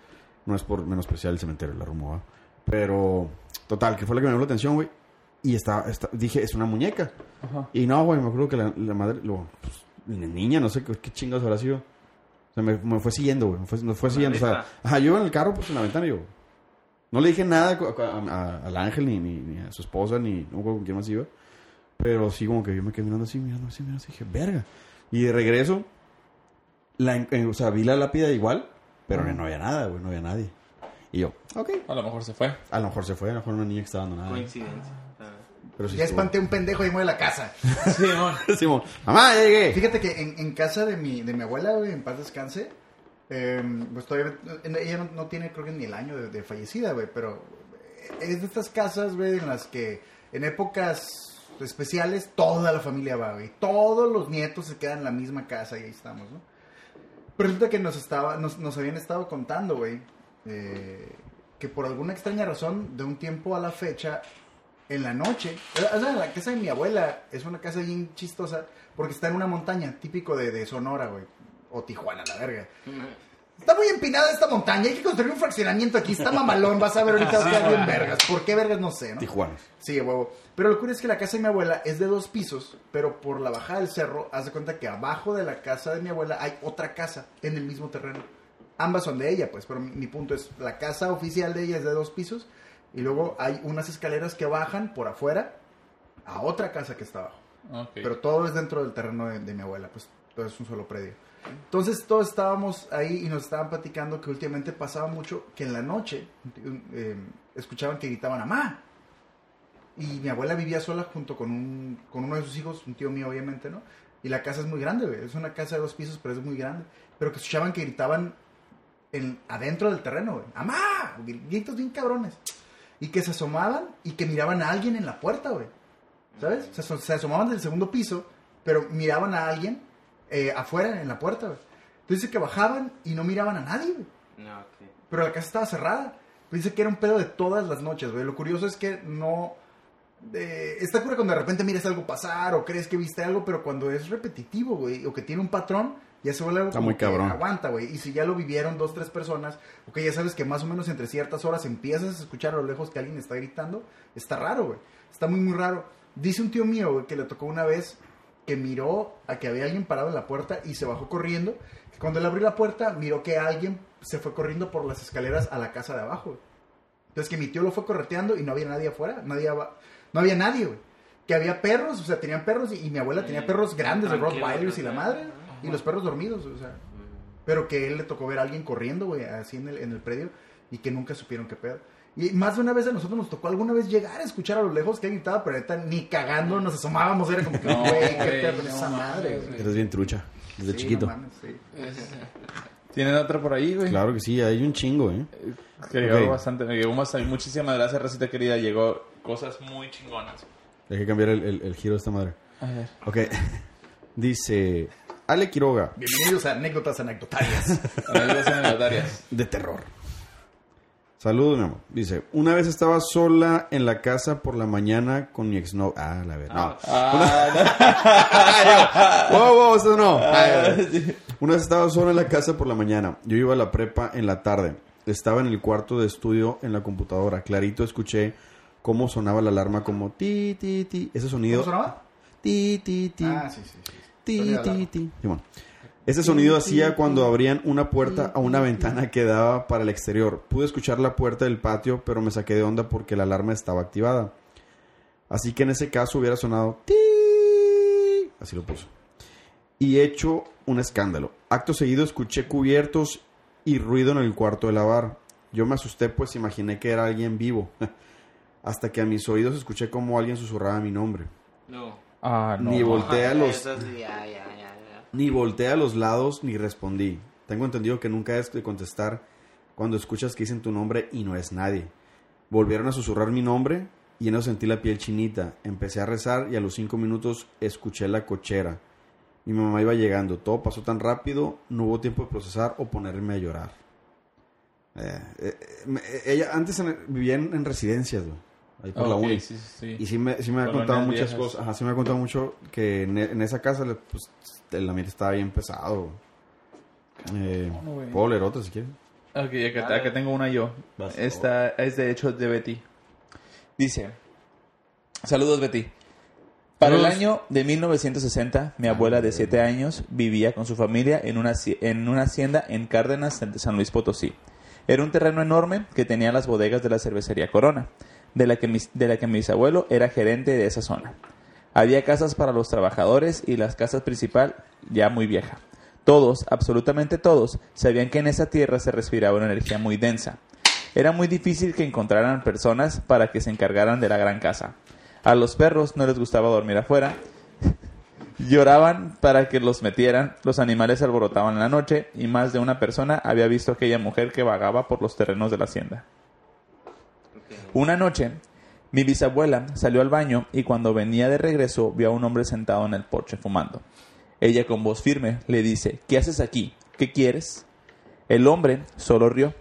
No es por menospreciar el cementerio, la rumba. Pero, total, que fue la que me llamó la atención, güey. Y estaba, esta- dije, es una muñeca. Ajá. Y no, güey, me acuerdo que la, la madre, lo, pues, la niña, no sé qué, qué chingados habrá sido. O sea, me, me fue siguiendo, güey. Me fue, me fue siguiendo. O sea, lista. ajá, yo en el carro, pues en la ventana, yo. No le dije nada a- a- a- al ángel, ni, ni, ni a su esposa, ni no con quién más iba. Pero sí, como que yo me quedé mirando así, mirando así, mirando así. Dije, verga. Y de regreso, la, en- o sea, vi la lápida igual, pero no había nada, güey, no había nadie. Y yo, ok. A lo mejor se fue. A lo mejor se fue, a lo mejor una niña que estaba abandonada. Coincidencia. Ah. Pero sí Ya estuvo. espanté un pendejo y mueve la casa. [laughs] Sí, mon. [laughs] Simón, mamá, ya llegué. Fíjate que en, en casa de mi, de mi abuela, güey, en paz descanse, eh, pues todavía, ella no, no tiene creo que ni el año de, de fallecida, güey, pero es de estas casas, güey, en las que en épocas especiales toda la familia va, güey. Todos los nietos se quedan en la misma casa y ahí estamos, ¿no? Pero resulta que nos, estaba, nos, nos habían estado contando, güey, eh, que por alguna extraña razón, de un tiempo a la fecha, en la noche, o sea, la casa de mi abuela es una casa bien chistosa porque está en una montaña, típico de, de Sonora, güey, o Tijuana, la verga. Está muy empinada esta montaña, hay que construir un fraccionamiento aquí, está mamalón, vas a ver ahorita quedar bien vergas. ¿Por qué vergas? No sé, ¿no? Tijuana. Sí, huevo. Pero lo curioso es que la casa de mi abuela es de dos pisos, pero por la bajada del cerro, haz de cuenta que abajo de la casa de mi abuela hay otra casa en el mismo terreno. Ambas son de ella, pues, pero mi punto es, la casa oficial de ella es de dos pisos y luego hay unas escaleras que bajan por afuera a otra casa que está abajo. Ok. Pero todo es dentro del terreno de, de mi abuela, pues todo es un solo predio. Entonces todos estábamos ahí y nos estaban platicando que últimamente pasaba mucho que en la noche eh, escuchaban que gritaban ¡Amá! Y mi abuela vivía sola junto con, un, con uno de sus hijos, un tío mío obviamente, ¿no? Y la casa es muy grande, güey. Es una casa de dos pisos, pero es muy grande. Pero que escuchaban que gritaban en, adentro del terreno, güey. ¡Amá! Gritos bien cabrones. Y que se asomaban y que miraban a alguien en la puerta, güey. ¿Sabes? Se, aso- se asomaban del segundo piso, pero miraban a alguien eh, afuera en la puerta, güey. Entonces dice que bajaban y no miraban a nadie, güey. No, ok. Pero la casa estaba cerrada. Pues dice que era un pedo de todas las noches, güey. Lo curioso es que no... eh, está cura cuando de repente miras algo pasar o crees que viste algo, pero cuando es repetitivo, güey, o que tiene un patrón, ya se vuelve algo Está como muy que cabrón. aguanta, güey. Y si ya lo vivieron dos, tres personas, o que ya sabes que más o menos entre ciertas horas empiezas a escuchar a lo lejos que alguien está gritando, está raro, güey. Está muy, muy raro. Dice un tío mío, güey, que le tocó una vez que miró a que había alguien parado en la puerta y se bajó corriendo. Cuando él abrió la puerta, miró que alguien se fue corriendo por las escaleras a la casa de abajo. güey. Entonces que mi tío lo fue correteando y no había nadie afuera, nadie aba- no había nadie, güey. Que había perros, o sea, tenían perros y, y mi abuela tenía perros grandes de Rottweilers y la madre, y los perros dormidos, o sea. Pero que él le tocó ver a alguien corriendo, güey, así en el, en el predio y que nunca supieron qué pedo. Y más de una vez a nosotros nos tocó alguna vez llegar a escuchar a lo lejos que gritaba, pero ahorita ni cagando nos asomábamos, era como que, No, güey, qué pedo no esa madre, güey. Eres bien trucha. Desde Sí, chiquito. no mames, sí. [laughs] ¿Tienen otra por ahí, güey? Claro que sí, hay un chingo, ¿eh? Que llegó bastante, me llegó bastante. Muchísimas gracias, Racita querida. Llegó cosas muy chingonas. Hay que cambiar el, el- el giro de esta madre. A ver. Ok. [laughs] Dice Ale Quiroga, Bienvenidos a anécdotas anecdotarias. [laughs] Anécdotas anecdotarias. de terror. Saludos, mi amor. Dice, una vez estaba sola en la casa por la mañana con mi exnovio. Ah, la verdad. No. Ah, [laughs] wow, wow, eso no. Ah. Una vez estaba sola en la casa por la mañana. Yo iba a la prepa en la tarde. Estaba en el cuarto de estudio en la computadora. Clarito escuché cómo sonaba la alarma como ti, ti, ti. Ese sonido. ¿Cómo sonaba? Ti, ti, ti. Ah, sí, sí, sí. Ti, ti, ti. Simón. Ese sonido hacía cuando abrían una puerta a una ventana que daba para el exterior. Pude escuchar la puerta del patio, pero me saqué de onda porque la alarma estaba activada. Así que en ese caso hubiera sonado ti. Así lo puso. Y hecho un escándalo. Acto seguido escuché cubiertos y ruido en el cuarto de lavar. Yo me asusté pues imaginé que era alguien vivo. [laughs] Hasta que a mis oídos escuché como alguien susurraba mi nombre. No. Ah, no. Ni volteé a los Eso sí, ya, ya, ya, ya. ni volteé a los lados ni respondí. Tengo entendido que nunca es de contestar cuando escuchas que dicen tu nombre y no es nadie. Volvieron a susurrar mi nombre y en eso sentí la piel chinita. Empecé a rezar y a los cinco minutos escuché la cochera. Mi mamá iba llegando. Todo pasó tan rápido, no hubo tiempo de procesar o ponerme a llorar. Eh, eh, eh, ella antes en- vivía en, en residencias, güey, ahí por la uni. sí, sí, Y sí. me, sí me ha contado muchas viejas. cosas. Ajá, sí me ha contado mucho que en, en esa casa pues, el ambiente estaba bien pesado. Eh. Puedo leer otra si quieres. Ok, acá, acá tengo una yo. Vas. Esta es de hecho de Betty. Dice: Saludos, Betty. Para el año de 1960, mi abuela de 7 años vivía con su familia en una, en una hacienda en Cárdenas, de San Luis Potosí. Era un terreno enorme que tenía las bodegas de la cervecería Corona, de la que, mis- de la que mi bisabuelo era gerente de esa zona. Había casas para los trabajadores y la casa principal ya muy vieja. Todos, absolutamente todos, sabían que en esa tierra se respiraba una energía muy densa. Era muy difícil que encontraran personas para que se encargaran de la gran casa. A los perros no les gustaba dormir afuera. [laughs] Lloraban para que los metieran, los animales alborotaban en la noche y más de una persona había visto aquella mujer que vagaba por los terrenos de la hacienda. Una noche, mi bisabuela salió al baño y cuando venía de regreso vio a un hombre sentado en el porche fumando. Ella con voz firme le dice, ¿qué haces aquí? ¿Qué quieres? El hombre solo rió.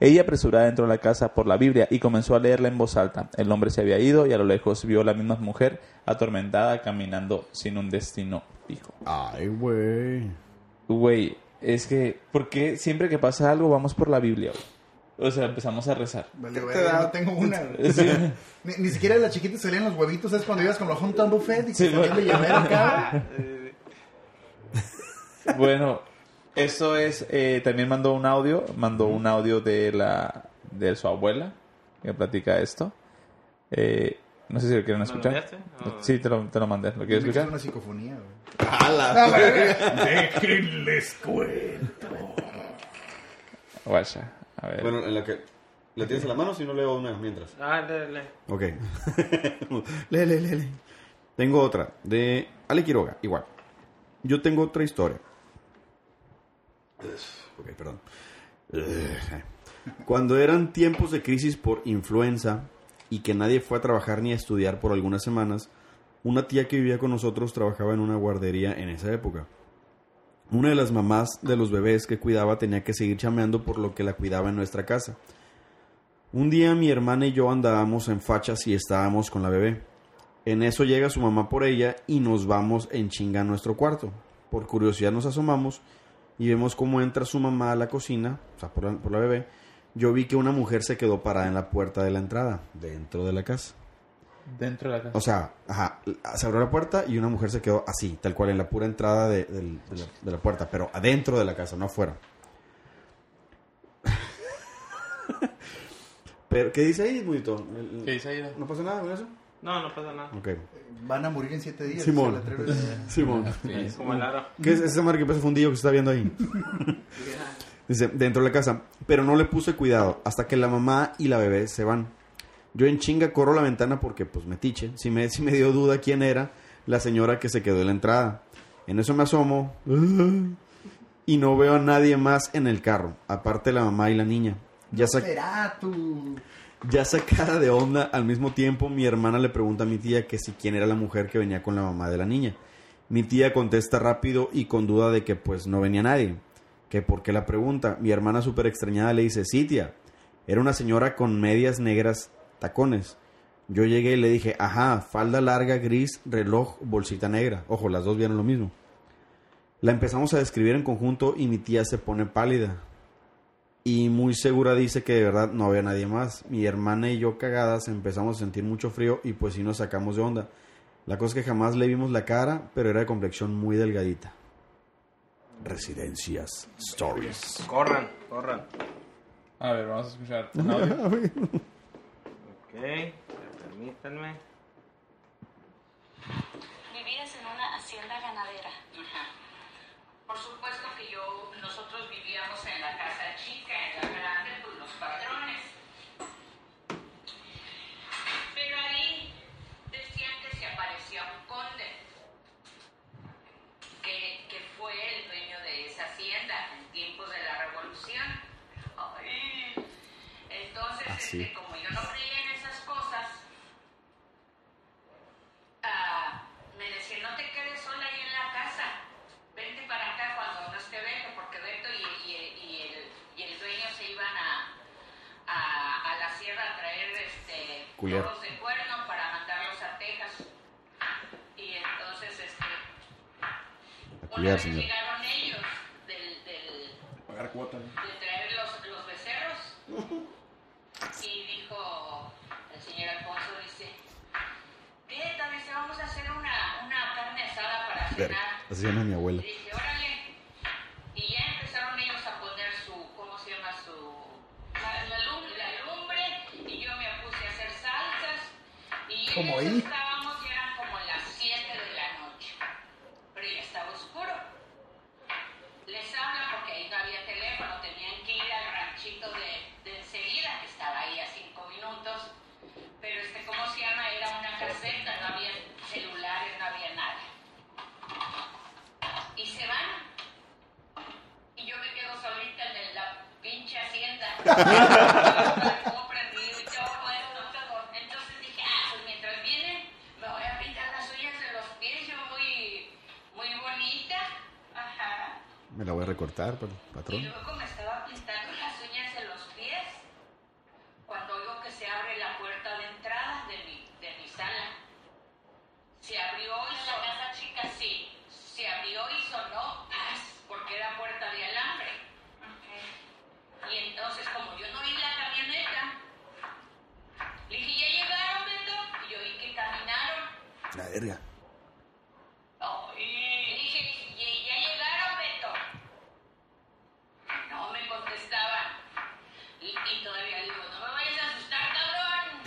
Ella apresurada entró a la casa por la Biblia y comenzó a leerla en voz alta. El hombre se había ido y a lo lejos vio la misma mujer atormentada caminando sin un destino fijo. Ay, güey. Güey, es que, ¿por qué siempre que pasa algo vamos por la Biblia? güey? O sea, empezamos a rezar. Vale, no tengo una. [laughs] Sí. Ni, ni siquiera de la chiquita salían los huevitos, ¿sabes? Cuando ibas con a un buffet y que Sí, salían de acá. [laughs] Bueno, eso es, eh, también mandó un audio, mandó un audio de la de su abuela que platica esto. Eh, no sé si lo quieren ¿Me lo escuchar. enviaste? O- Sí, te lo, te lo mandé. ¿Lo quieres escuchar? una psicofonía, güey. ¡Hala! [laughs] Déjenles cuento. Guacha, a ver. bueno, en la que... ¿La tienes en la mano si no leo una mientras? Ah, dale. Ok. [laughs] lee, lee, lee, lee. Tengo otra, de Ale Quiroga, igual. Yo tengo otra historia. Ok, perdón. Cuando eran tiempos de crisis por influenza y que nadie fue a trabajar ni a estudiar por algunas semanas, una tía que vivía con nosotros trabajaba en una guardería en esa época. Una de las mamás de los bebés que cuidaba tenía que seguir chameando por lo que la cuidaba en nuestra casa. Un día mi hermana y yo andábamos en fachas y estábamos con la bebé. En eso llega su mamá por ella y nos vamos en chinga a nuestro cuarto. Por curiosidad nos asomamos y vemos cómo entra su mamá a la cocina, o sea, por la, por la bebé. Yo vi que una mujer se quedó parada en la puerta de la entrada, dentro de la casa. Dentro de la casa. O sea, ajá, se abrió la puerta y una mujer se quedó así, tal cual, en la pura entrada de, la, de la puerta, pero adentro de la casa, no afuera. [laughs] pero, ¿qué dice ahí, Budito? El- ¿Qué dice ahí? ¿No pasa nada con eso? No, no pasa nada. Van a morir en siete días. Simón. [laughs] Simón. Es como el aro. ¿Qué es ese marca ese fundillo que se está viendo ahí? [laughs] Dice, dentro de la casa. Pero no le puse cuidado hasta que la mamá y la bebé se van. Yo en chinga corro la ventana porque, pues, metiche. Si me, si me dio duda quién era la señora que se quedó en la entrada. En eso me asomo. Y no veo a nadie más en el carro. Aparte la mamá y la niña. Ya, ya sacada de onda, al mismo tiempo mi hermana le pregunta a mi tía que si quién era la mujer que venía con la mamá de la niña. Mi tía contesta rápido y con duda de que pues no venía nadie. Que por qué la pregunta. Mi hermana súper extrañada le dice, sí tía, era una señora con medias negras, tacones. Yo llegué y le dije, ajá, falda larga, gris, reloj, bolsita negra. Ojo, las dos vieron lo mismo. La empezamos a describir en conjunto y mi tía se pone pálida. Y muy segura dice que de verdad no había nadie más. Mi hermana y yo cagadas empezamos a sentir mucho frío y pues sí nos sacamos de onda. La cosa es que jamás le vimos la cara, pero era de complexión muy delgadita. Residencias Stories. Corran, corran. A ver, vamos a escuchar. [laughs] Ok, permítanme. Vivías en una hacienda ganadera. Por supuesto que yo, nosotros vivíamos en la casa chica, en la grande, pues los patrones. Pero ahí decían que se aparecía un conde, que, que fue el dueño de esa hacienda en tiempos de la revolución. Ay. Entonces, Ah, sí. este, como yo no creía en esas cosas, ah, me decía, no te quedes sola ahí en la casa, vente para acá cuando no esté Beto, porque Beto y, y- y el, y el dueño se iban a, a, a la sierra a traer toros de cuerno para mandarlos a Texas. Y entonces, este, una culiar, vez señor. llegaron ellos del, del, Pagar cuota. de traer los, los becerros. [laughs] Y dijo el señor Alfonso, dice, Greta, dice, vamos a hacer una, una carne asada para cenar. Así se llama mi abuela. Y dije, Y en ¿Cómo eso ahí? estábamos, y eran como las 7 de la noche. Pero ya estaba oscuro. Les hablan porque ahí no había teléfono, tenían que ir al ranchito de, de enseguida, que estaba ahí a cinco minutos. Pero este, ¿cómo se llama? Era una caseta, no había celulares, no había nada. Y se van. Y yo me quedo solita en la pinche hacienda. [laughs] Y patrón.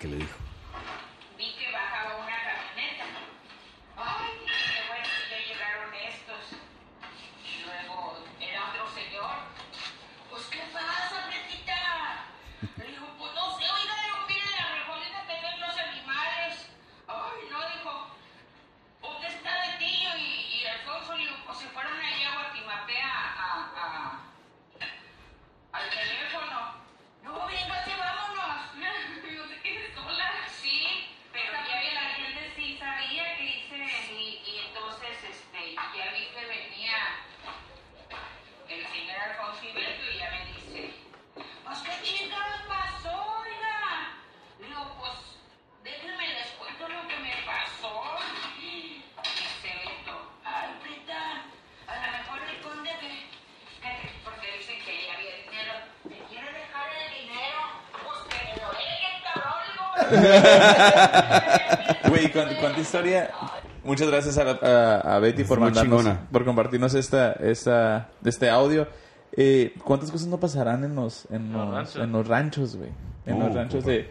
Que le dijo. vi que bajaba una camioneta. Ay, dije, bueno, ya llegaron estos. Y luego era otro señor. Pues, ¿qué pasa, Betita? Le dijo, pues no sé, oiga, le digo, mire, a lo mejor iban a tener los animales. Ay, no, dijo, ¿dónde está de tío y, y Alfonso? Le digo, pues se fueron allá a Guatimapé a, a, a- al teléfono. No, véngase, vámonos. Yo te quedé sola. Sí, pero ya vi la gente sí sabía que hice. Y, y entonces, este, ya vi que venía el señor Alfonso Iberto y ya me dice, pues qué chingados pasó, oiga. Digo, pues, déjenme les cuento lo que me pasó. Dice Beto, ay, Preta, a lo mejor el conde que, que- porque dicen que ya había dinero, ¿me quiere dejar el dinero? Pues que me lo deje, cabrón. digo. [laughs] Güey, ¿cuánta, cuánta historia? Muchas gracias a, a- a Betty por muy mandarnos, chingona. por compartirnos esta, esta, este audio. Eh, ¿Cuántas cosas no pasarán en los, en Los los, ranchos. en los ranchos, güey? En los ranchos de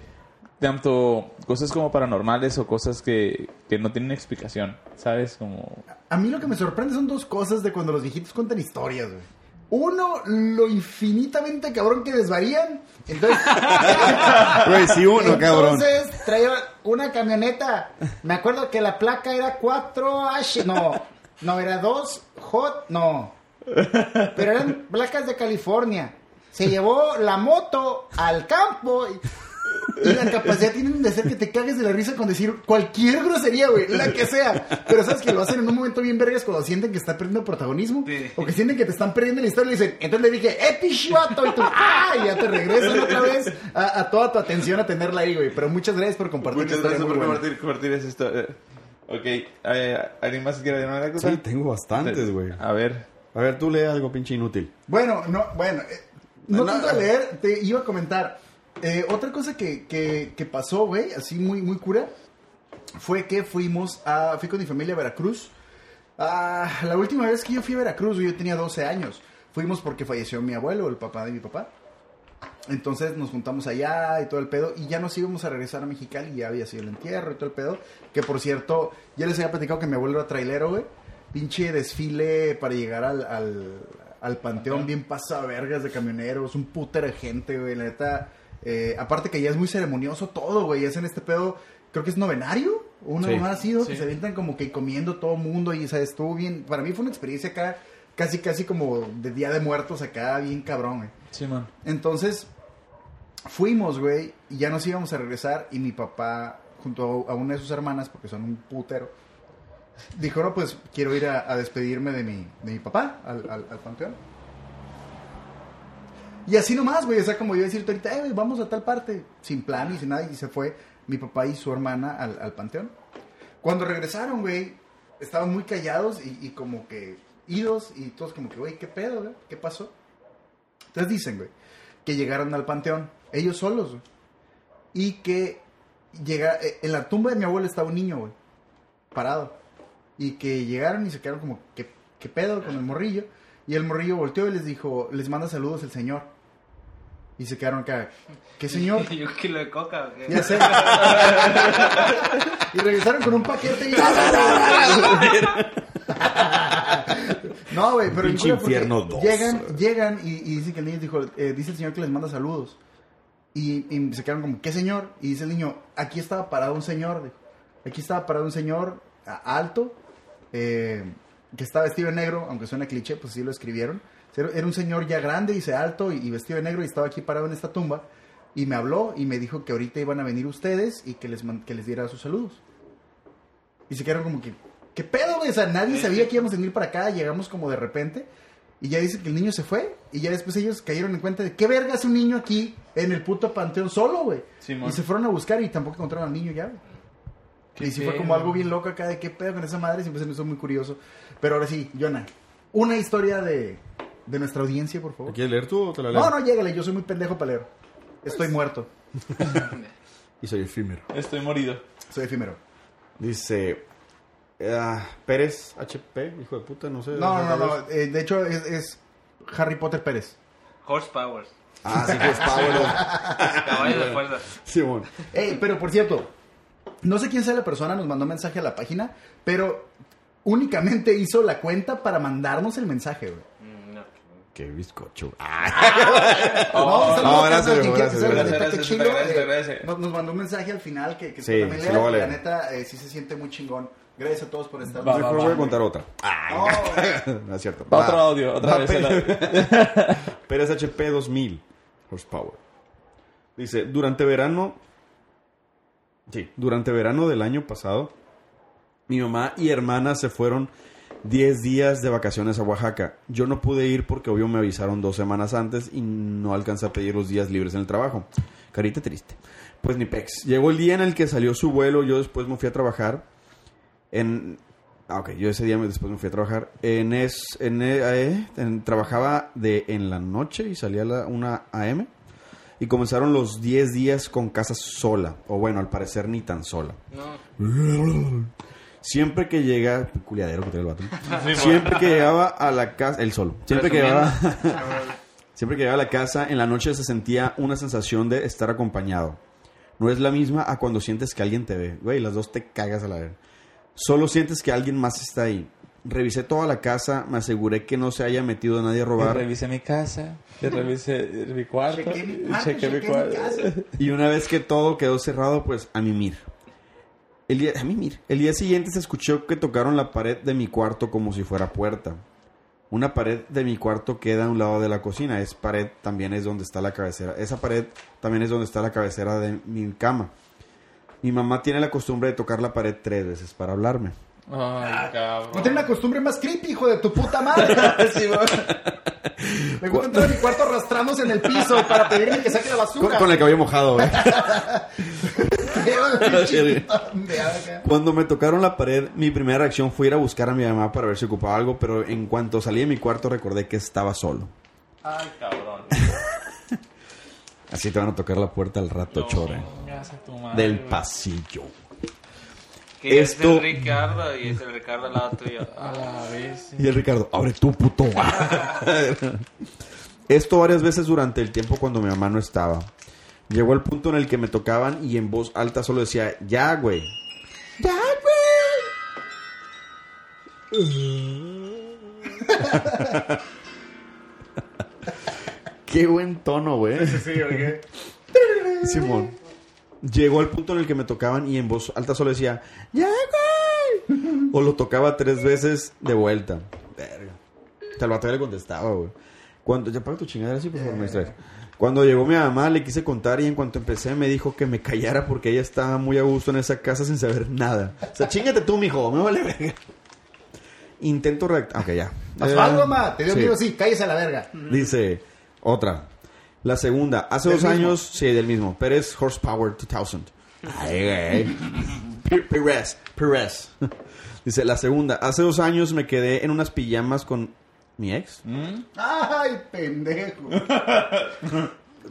tanto cosas como paranormales o cosas que, que no tienen explicación, ¿sabes? Como A mí lo que me sorprende son dos cosas de cuando los viejitos cuentan historias, güey. Uno, lo infinitamente cabrón que desvarían. Entonces, [laughs] Güey, sí uno, cabrón. Entonces traía una camioneta. Me acuerdo que la placa era 4H. No, no, era 2 J. No. Pero eran placas de California. Se llevó la moto al campo. Y, la capacidad tienen de hacer que te cagues de la risa con decir cualquier grosería, güey, la que sea. Pero sabes que lo hacen en un momento bien vergas cuando sienten que está perdiendo protagonismo. Sí. O que sienten que te están perdiendo la historia y le dicen, entonces le dije, ¡eh, pichuato! Y tú, ¡ah! Y ya te regresan otra vez a, a toda tu atención a tenerla ahí, güey. Pero muchas gracias por compartir Muchas gracias por compartir, compartir esa historia. Ok, eh, ¿alguien más quiere decir una? Sí, tengo bastantes, güey. A ver. A ver, tú lee algo pinche inútil. Bueno, no, bueno, eh, no No, tanto no. a leer, te iba a comentar. Eh, otra cosa que, que, que pasó, güey, así muy, muy cura, fue que fuimos a, fui con mi familia a Veracruz. Ah, la última vez que yo fui a Veracruz, güey, yo tenía 12 años. Fuimos porque falleció mi abuelo, el papá de mi papá. Entonces nos juntamos allá y todo el pedo. Y ya nos íbamos a regresar a Mexicali. Ya había sido el entierro y todo el pedo. Que por cierto, ya les había platicado que mi abuelo era trailero, güey. Pinche desfile para llegar al, al, al panteón. Bien pasa vergas de camioneros. Un puter de gente, güey. La neta. Eh, aparte que ya es muy ceremonioso todo, güey. Es en este pedo. Creo que es novenario. o Una Sí. mamá así. Que Sí. se avientan como que comiendo todo el mundo. Y, o sea, estuvo bien. Para mí fue una experiencia acá. Casi, casi como de Día de Muertos acá. Bien cabrón, güey. Simón. Entonces, fuimos, güey, y ya nos íbamos a regresar y mi papá, junto a una de sus hermanas, porque son un putero, dijo, no, pues quiero ir a, a despedirme de mi, de mi papá al, al- al panteón. Y así nomás, güey, o sea, como yo decirte ahorita, eh, güey, vamos a tal parte, sin plan y sin nada, y se fue mi papá y su hermana al, al panteón. Cuando regresaron, güey, estaban muy callados y, como que idos y todos como que, güey, ¿qué pedo, güey? ¿Qué pasó? Entonces dicen, güey, que llegaron al panteón, ellos solos. Y que llega, eh, en la tumba de mi abuelo estaba un niño, güey, parado. Y que llegaron y se quedaron como, ¿qué, qué pedo con el morrillo? Y el morrillo volteó y les dijo, les manda saludos el señor. Y se quedaron acá, ¿qué señor? [laughs] ¿Y un kilo de coca qué? Ya sé. [laughs] y regresaron con un paquete y... [laughs] no, güey, pero Pinche infierno dos. Llegan, llegan y, y dicen que el niño dijo, eh, dice el señor que les manda saludos. Y, y se quedaron como, ¿qué señor? Y dice el niño, aquí estaba parado un señor. Aquí estaba parado un señor alto, eh, que estaba vestido de negro, aunque suena cliché, pues sí lo escribieron. Era un señor ya grande, dice alto y, y vestido de negro y estaba aquí parado en esta tumba. Y me habló y me dijo que ahorita iban a venir ustedes y que les, que les diera sus saludos. Y se quedaron como que, ¿qué pedo, güey? O sea, nadie sabía que íbamos a venir para acá, llegamos como de repente. Y ya dicen que el niño se fue. Y ya después ellos cayeron en cuenta de, ¿qué verga hace un niño aquí en el puto panteón solo, güey? Y se fueron a buscar y tampoco encontraron al niño ya, güey. Y sí fue como algo bien loco acá de qué pedo con esa madre, siempre se me hizo muy curioso. Pero ahora sí, Jonah, una historia de, de nuestra audiencia, por ¿La favor. quieres leer tú o te la leo? No, no, llégale, yo soy muy pendejo para leer. Estoy muerto, [laughs] Y soy efímero. Estoy morido. soy efímero. Dice, Ah, Pérez HP, hijo de puta, no sé. No, no, no, no. eh, de hecho, es, es Harry Potter Pérez. Horsepowers. Ah, sí, pues [laughs] Pablo. Caballo de fuerza. Simón. Ey, pero por cierto, no sé quién sea la persona, nos mandó mensaje a la página, pero únicamente hizo la cuenta para mandarnos el mensaje, güey. [laughs] No. Qué bizcocho. Oh, no, a gracias, gracias, eh. Nos, mandó un mensaje al final que, que Sí, también lea, la neta eh, sí se siente muy chingón. Gracias a todos por estar. Va, va, Mejor va. voy a contar otra. Oh, [laughs] No es cierto. Va otro audio, otra vez. [laughs] Pérez HP 2000 horsepower. Dice, durante verano... Sí, durante verano del año pasado, mi mamá y hermana se fueron 10 días de vacaciones a Oaxaca. Yo no pude ir porque obvio me avisaron dos semanas antes y no alcancé a pedir los días libres en el trabajo. Carita triste. Pues ni pex. Llegó el día en el que salió su vuelo, yo después me fui a trabajar en... Ah, ok, yo ese día me- después me fui a trabajar. En es, en, eh, en- trabajaba de en la noche y salía a la una AM. Y comenzaron los 10 días con casa sola. O bueno, al parecer ni tan sola. No. [laughs] Siempre que llega... Culiadero que tiene el vato. [laughs] Siempre que llegaba a la casa... El solo. Siempre que llegaba... [laughs] Siempre que llegaba a la casa, en la noche se sentía una sensación de estar acompañado. No es la misma a cuando sientes que alguien te ve. Güey, las dos te cagas a la vez. Solo sientes que alguien más está ahí. Revisé toda la casa, me aseguré que no se haya metido nadie a Y robar. revisé mi casa, y revisé mi cuarto, Chequé mi y cuarto, chequé mi chequé mi cuarto. casa. Y una vez que todo quedó cerrado, pues a mimir. El día, a mimir. El día siguiente se escuchó que tocaron la pared de mi cuarto como si fuera puerta. Una pared de mi cuarto queda a un lado de la cocina. Es pared, también es donde está la cabecera. Esa pared también es donde está la cabecera de mi cama. Mi mamá tiene la costumbre de tocar la pared tres veces para hablarme. Ay, cabrón. No tiene la costumbre más creepy, hijo de tu puta madre. [laughs] Sí, güey. Me gusta entrar a mi cuarto arrastrándose en el piso para pedirme que saque la Con, basura. con el cabello mojado, ¿eh? [laughs] [laughs] Cuando me tocaron la pared, mi primera reacción fue ir a buscar a mi mamá para ver si ocupaba algo, pero en cuanto salí de mi cuarto recordé que estaba solo. Ay, cabrón. [laughs] Así te van a tocar la puerta al rato, chore. Chingas a tu madre, Del güey. pasillo. Que es Esto- el Ricardo y es el Ricardo al lado tuyo. [laughs] A la vez. Y el Ricardo, abre tú, puto. Esto varias veces durante el tiempo cuando mi mamá no estaba. Llegó el punto en el que me tocaban y en voz alta solo decía, ya, güey. Ya, güey. [laughs] Qué buen tono, güey. Sí. [laughs] Simón. Llegó al punto en el que me tocaban y en voz alta solo decía, ¡Ya, güey! [laughs] O lo tocaba tres veces de vuelta. Verga. Ya le contestaba, güey. Cuando, ya paga tu chingadera así, por favor, me distraes. Cuando llegó mi mamá, le quise contar y en cuanto empecé me dijo que me callara porque ella estaba muy a gusto en esa casa sin saber nada. O sea, chingate tú, mijo, me vale verga. Intento reactar. Ok, ya. Eh, ma, te dio sí. miedo, sí, cállese a la verga. Dice otra. La segunda. Hace dos mismo. años, sí, del mismo. Pérez Horsepower 2000. Ay, güey. Pérez. Pérez. Dice, la segunda. Hace dos años me quedé en unas pijamas con mi ex. ¿Mm? Ay, pendejo. [laughs]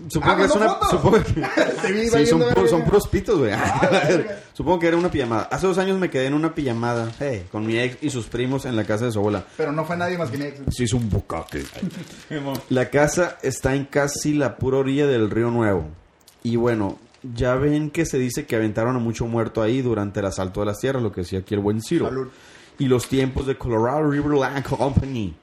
Supongo Ah, que es ¿mandó una... Supongo que... Vi [laughs] Sí, son, puros- son puros pitos, güey. [laughs] verga. Supongo que era una pijamada. Hace dos años me quedé en una pijamada hey, con mi ex y sus primos en la casa de su abuela. Pero no fue nadie más que mi ex. Se hizo un bucaque. Simón. La casa está en casi la pura orilla del río Nuevo. Y bueno, ya ven que se dice que aventaron a mucho muerto ahí durante el asalto de las tierras, lo que decía aquí el buen Ciro. Salud. Y los tiempos de Colorado River Land Company.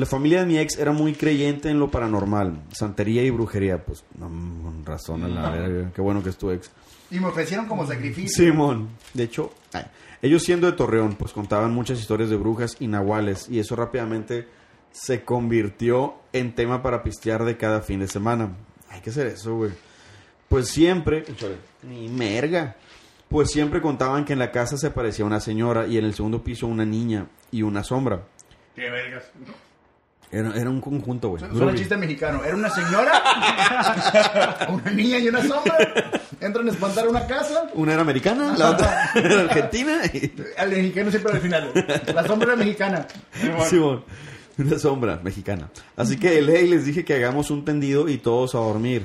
La familia de mi ex era muy creyente en lo paranormal, santería y brujería. Pues, no, con razón, a la verga. Qué bueno que es tu ex. Y me ofrecieron como sacrificio. Simón. De hecho, ay, ellos siendo de Torreón, pues contaban muchas historias de brujas y nahuales. Y eso rápidamente se convirtió en tema para pistear de cada fin de semana. Hay que hacer eso, güey. Pues siempre... Ni merga. Pues siempre contaban que en la casa se aparecía una señora y en el segundo piso una niña y una sombra. Qué vergas. Era, era un conjunto, güey. Suena chiste mexicano. Era una señora, [laughs] una niña y una sombra. Entran a espantar una casa. Una era americana, la otra [laughs] era argentina. y- Al mexicano siempre al final. La sombra era mexicana. Simón. Una sombra mexicana. Así que ley les dije que hagamos un tendido y todos a dormir.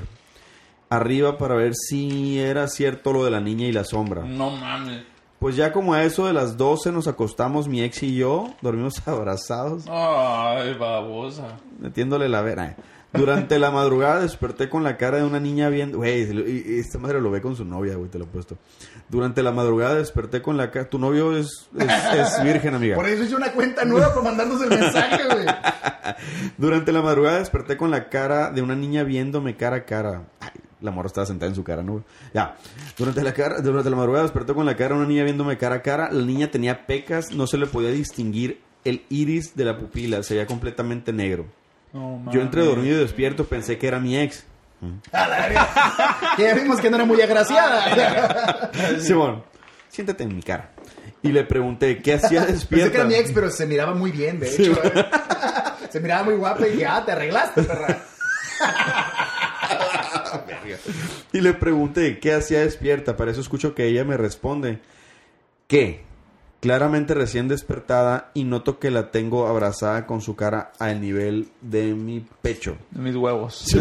Arriba para ver si era cierto lo de la niña y la sombra. No mames. Pues ya como a eso de las 12 nos acostamos mi ex y yo, dormimos [laughs] abrazados, Ay, babosa. metiéndole la vera. Durante la madrugada desperté con la cara de una niña viendo... Güey, esta madre lo ve con su novia, güey, te lo he puesto. Durante la madrugada desperté con la cara... Tu novio es, es, es [laughs] virgen, amiga. Por eso hice una cuenta nueva para mandarnos el mensaje, güey. [laughs] Durante la madrugada desperté con la cara de una niña viéndome cara a cara. Ay, la morra estaba sentada en su cara, ¿no? Ya. Durante la, cara, durante la madrugada desperté con la cara una niña viéndome cara a cara. La niña tenía pecas, no se le podía distinguir el iris de la pupila, se veía completamente negro. Yo entre dormido y despierto pensé que era mi ex. [laughs] Que ya vimos que no era muy agraciada. [laughs] Simón, siéntate en mi cara. Y le pregunté, ¿qué hacía despierta? Pensé que era mi ex, pero se miraba muy bien, de hecho. ¿eh? [laughs] Se miraba muy guapa y dije, ah, te arreglaste, perra. [laughs] Y le pregunté qué hacía despierta. Para eso escucho que ella me responde que claramente recién despertada y noto que la tengo abrazada con su cara al nivel de mi pecho. Mis huevos. [laughs]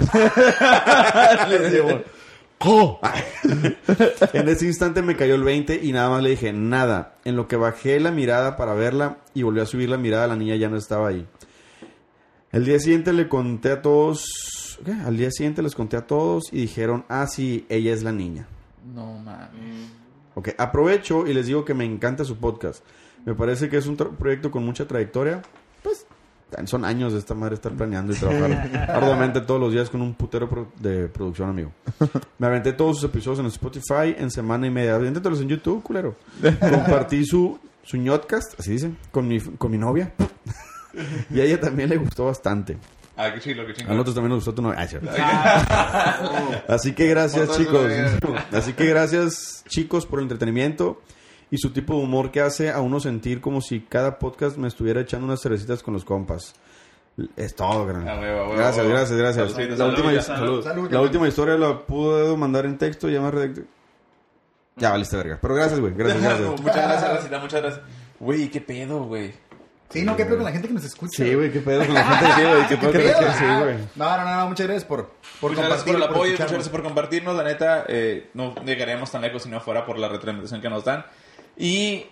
¡Oh! [laughs] en ese instante me cayó el 20 y nada más le dije nada. En lo que bajé la mirada para verla y volví a subir la mirada, la niña ya no estaba ahí. El día siguiente le conté a todos. ¿Qué? Al día siguiente les conté a todos y dijeron, ah, sí, ella es la niña. No mames. Ok, aprovecho y les digo que me encanta su podcast. Me parece que es un proyecto con mucha trayectoria. Pues son años de esta madre estar planeando y trabajar [laughs] arduamente todos los días con un putero pro- de producción, amigo. Me aventé todos sus episodios en Spotify en semana y media. En YouTube, culero. Compartí su, su ñotcast, así dicen, con mi, con mi novia. [laughs] y a ella también le gustó bastante. Ah, qué chilo, qué A chingón. nosotros también nos gustó tu novia. Ah. Así que gracias, chicos. Así que gracias, chicos, por el entretenimiento y su tipo de humor que hace a uno sentir como si cada podcast me estuviera echando unas cervecitas con los compas. Es todo, gran. A a Gracias, a gracias, gracias. Saludcita, La, última, salud, salud. salud. la última historia la puedo mandar en texto y ya más redacté. Ya valiste verga. Pero gracias, güey. Gracias, gracias. muchas gracias, Racita, muchas gracias. Güey, qué pedo, güey. Sí, no, qué pedo con la gente que nos escucha. Sí, güey, qué pedo con la gente aquí, güey. Qué [laughs] pedo ¿Qué con la pedo? gente, sí, güey. No, no, no, no, muchas gracias por, por muchas gracias por el apoyo, muchas gracias por compartirnos. La neta, eh, no llegaríamos tan lejos si no fuera por la retroalimentación que nos dan. Y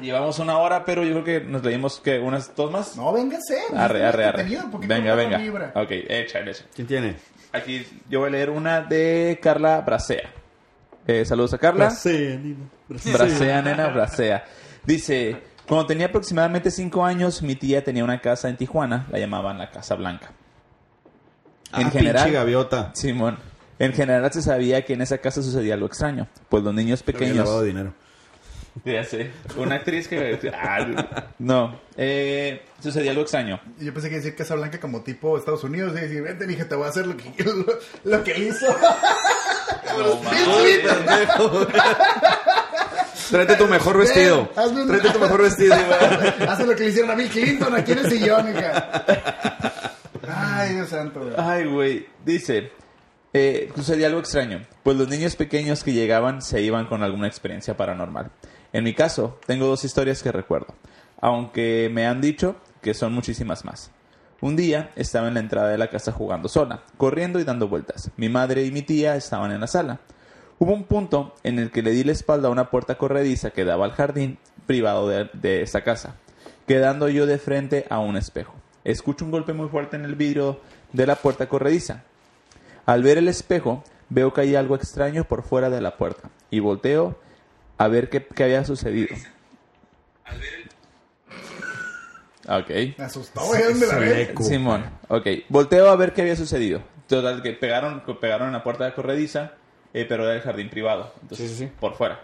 llevamos una hora, pero yo creo que nos leímos que unas dos más. No, véngase. Arre, arre, arre. Poquito Venga, venga. Ok, échale, échale. ¿Quién tiene? Aquí yo voy a leer una de Carla Bracea. Eh, saludos a Carla. Bracea, Nina. Bracea, nena, bracea. Dice, cuando tenía aproximadamente 5 años, mi tía tenía una casa en Tijuana, la llamaban la Casa Blanca. En Ah, general, pinche gaviota. Simón, en general se sabía que en esa casa sucedía algo extraño, pues los niños pequeños... lavado dinero. Ya sé, una actriz que... Ah, no, eh, sucedía algo extraño. Yo pensé que decir Casa Blanca como tipo Estados Unidos. Y decir, vente, dije, te voy a hacer lo que, lo, lo que hizo. [laughs] Tráete tu mejor vestido. Hazme un- Tráete tu mejor vestido. [laughs] Hace lo que le hicieron a Bill Clinton aquí en el sillón, hija. Ay, Dios santo. güey. Ay, güey. Dice, eh, sucedía algo extraño, pues los niños pequeños que llegaban se iban con alguna experiencia paranormal. En mi caso, tengo dos historias que recuerdo, aunque me han dicho que son muchísimas más. Un día estaba en la entrada de la casa jugando sola, corriendo y dando vueltas. Mi madre y mi tía estaban en la sala. Hubo un punto en el que le di la espalda a una puerta corrediza que daba al jardín privado de, de esa casa, quedando yo de frente a un espejo. Escucho un golpe muy fuerte en el vidrio de la puerta corrediza. Al ver el espejo, veo que hay algo extraño por fuera de la puerta y volteo a ver qué, qué había sucedido. Ok. Me asustó, güey. ¿Dónde la ves? Eco. Simón, ok. Volteo a ver qué había sucedido. Total, que pegaron, pegaron en la puerta de corrediza, eh, pero era el jardín privado. Entonces, Sí, sí, sí. por fuera.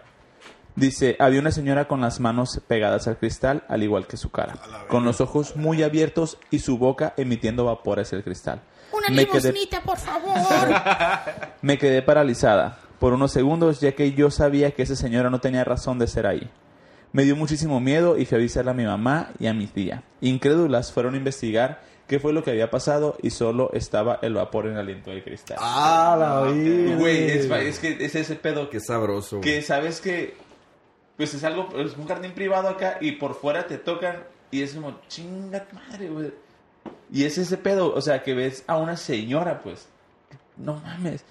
Dice, había una señora con las manos pegadas al cristal, al igual que su cara, con los ojos muy abiertos y su boca emitiendo vapor hacia el cristal. Una Me quedé- limosnita, por favor. [laughs] Me quedé paralizada por unos segundos ya que yo sabía que esa señora no tenía razón de ser ahí. Me dio muchísimo miedo y fui a avisarle a mi mamá y a mi tía. Incrédulas fueron a investigar qué fue lo que había pasado y solo estaba el vapor en el aliento del cristal. Ah, la vida. Güey, es, es que es ese pedo Qué sabroso. que sabes que pues es algo, es un jardín privado acá y por fuera te tocan y es como chinga tu madre, güey. Y es ese pedo, o sea, que ves a una señora, pues. No mames.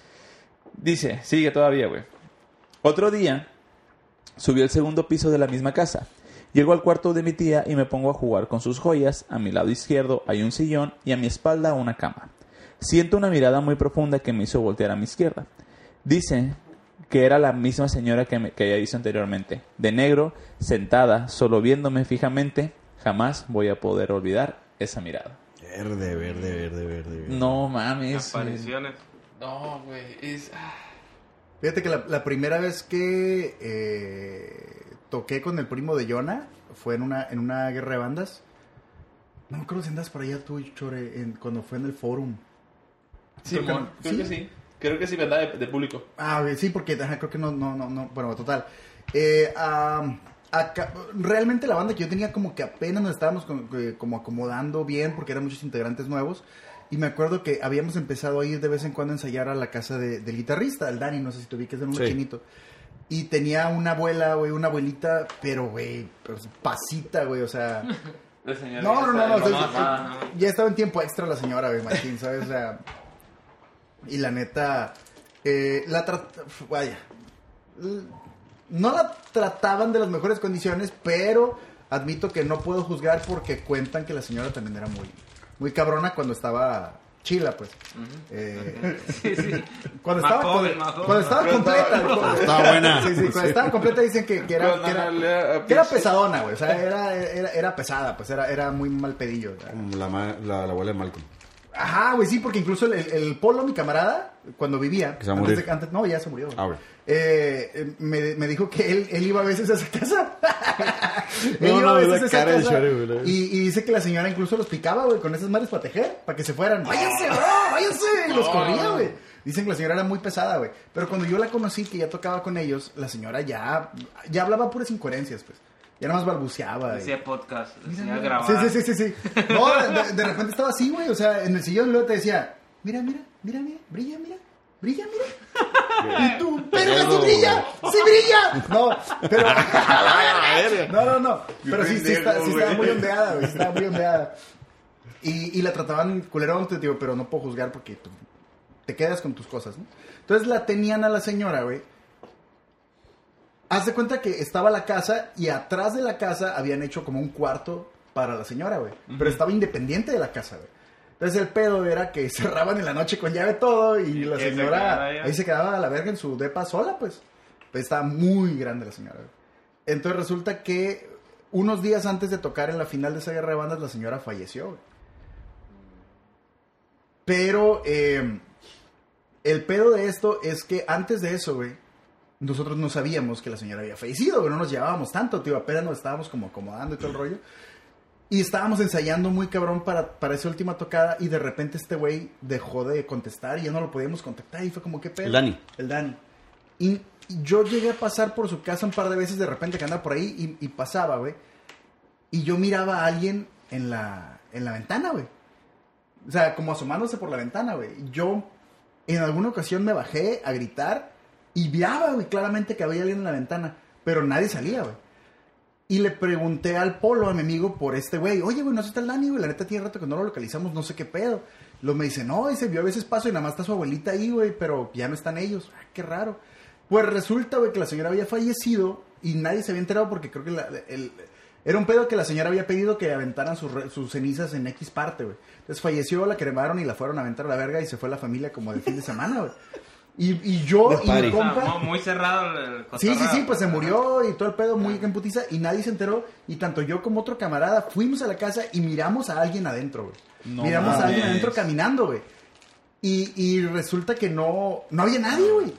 Dice, sigue todavía, güey. Otro día Subí al segundo piso de la misma casa. Llego al cuarto de mi tía y me pongo a jugar con sus joyas. A mi lado izquierdo hay un sillón y a mi espalda una cama. Siento una mirada muy profunda que me hizo voltear a mi izquierda. Dice que era la misma señora que, me, que había visto anteriormente. De negro, sentada, solo viéndome fijamente. Jamás voy a poder olvidar esa mirada. Verde, verde, verde, verde. verde. No mames. Apariciones. No, güey. Es... ah. Fíjate que la, la primera vez que eh, toqué con el primo de Jonah fue en una, en una guerra de bandas. No acuerdo si andas por allá tú, Chore, en- cuando fue en el forum. Simón, Creo que- creo que sí. Creo que sí, ¿verdad? De, de público. Ah, sí, porque ajá, creo que no, no, no, no, bueno, total. Eh, acá- realmente la banda que yo tenía como que apenas nos estábamos como, que- como acomodando bien porque eran muchos integrantes nuevos. Y me acuerdo que habíamos empezado a ir de vez en cuando a ensayar a la casa de- del guitarrista, el Dani, no sé si te ubiques, era un Sí. chinito. Y tenía una abuela, güey, una abuelita, pero, güey, pues, pasita, güey, o sea... Señora No, no, no, no, o sea, ya estaba en tiempo extra la señora, güey, Martín, ¿sabes? O sea, y la neta, eh, la tra- vaya, no la trataban de las mejores condiciones, pero admito que no puedo juzgar porque cuentan que la señora también era muy, muy cabrona cuando estaba chila, pues. Eh, [laughs] Sí, sí. cuando estaba, joven, cuando, estaba completa. estaba- [laughs] cuando- Estaba buena. Sí, sí, cuando estaba completa dicen que, que era, que era, le- que era pesadona, güey. O sea, era, era, era pesada, pues era, era muy mal pedillo. la, ma- la, la abuela de Malcolm. Ajá, güey, sí, porque incluso el, el- el Polo, mi camarada, cuando vivía. Que se va a antes morir. de- antes- no, ya se murió. güey. Ah, güey. Eh, me, me dijo que él, él iba a veces a esa casa. [laughs] él No, iba a no, veces la a esa casa. Y, y dice que la señora incluso los picaba, güey, con esas madres para tejer, para que se fueran. ¡Váyanse, bro! ¡Váyanse! Y los corría, güey. Dicen que la señora era muy pesada, güey. Pero cuando yo la conocí, que ya tocaba con ellos, la señora ya, ya hablaba puras incoherencias, pues. Ya nada más balbuceaba. y- Decía podcast, mira. grabar. Sí, sí, sí, sí, sí. No, de, de repente estaba así, güey. O sea, en el sillón luego te decía, mira, mira, mira, mira, brilla, mira, brilla, mira. Y tú, pero sí brilla, sí brilla. No, pero. [laughs] No, no, no. Pero sí, sí, está- sí estaba muy ondeada, güey. Estaba muy ondeada. Y, y la trataban culerón, te digo, pero no puedo juzgar porque te quedas con tus cosas, ¿no? Entonces la tenían a la señora, güey. Haz de cuenta que estaba la casa y atrás de la casa habían hecho como un cuarto para la señora, güey. Pero estaba independiente de la casa, güey. Entonces el pedo era que [laughs] cerraban en la noche con llave todo y la señora ahí. se quedaba a la verga en su depa sola, pues. Pues estaba muy grande la señora. Entonces resulta que unos días antes de tocar en la final de esa guerra de bandas, la señora falleció, güey. Pero eh, el pedo de esto es que antes de eso, güey, nosotros no sabíamos que la señora había fallecido, güey. No nos llevábamos tanto, tío. Apenas nos estábamos como acomodando y todo el rollo. Y estábamos ensayando muy cabrón para, para esa última tocada y de repente este güey dejó de contestar y ya no lo podíamos contactar y fue como, ¿qué pedo? El Dani. El Dani. Y yo llegué a pasar por su casa un par de veces de repente que andaba por ahí y, y pasaba, güey. Y yo miraba a alguien en la, en la ventana, güey. O sea, como asomándose por la ventana, güey. Yo en alguna ocasión me bajé a gritar y viaba, güey, claramente que había alguien en la ventana. Pero nadie salía, güey. Y le pregunté al Polo, a mi amigo, por este güey. Oye, güey, no está el Dani, güey. La neta tiene rato que no lo localizamos, no sé qué pedo. Lo me dice, no, dice, vio a veces paso y nada más está su abuelita ahí, güey, pero ya no están ellos. Ah, qué raro. Pues resulta, güey, que la señora había fallecido y nadie se había enterado porque creo que la- el- era un pedo que la señora había pedido que aventaran sus, sus cenizas en X parte, güey. Entonces falleció, la cremaron y la fueron a aventar a la verga y se fue la familia como de fin de semana, güey. Y, y yo y mi compa... mu- muy cerrado el, el Sí, sí, sí, pues se murió y todo el pedo muy en putiza y nadie se enteró. Y tanto yo como otro camarada fuimos a la casa y miramos a alguien adentro, güey. No miramos a alguien adentro caminando, güey. Y, y resulta que no, no había nadie, güey.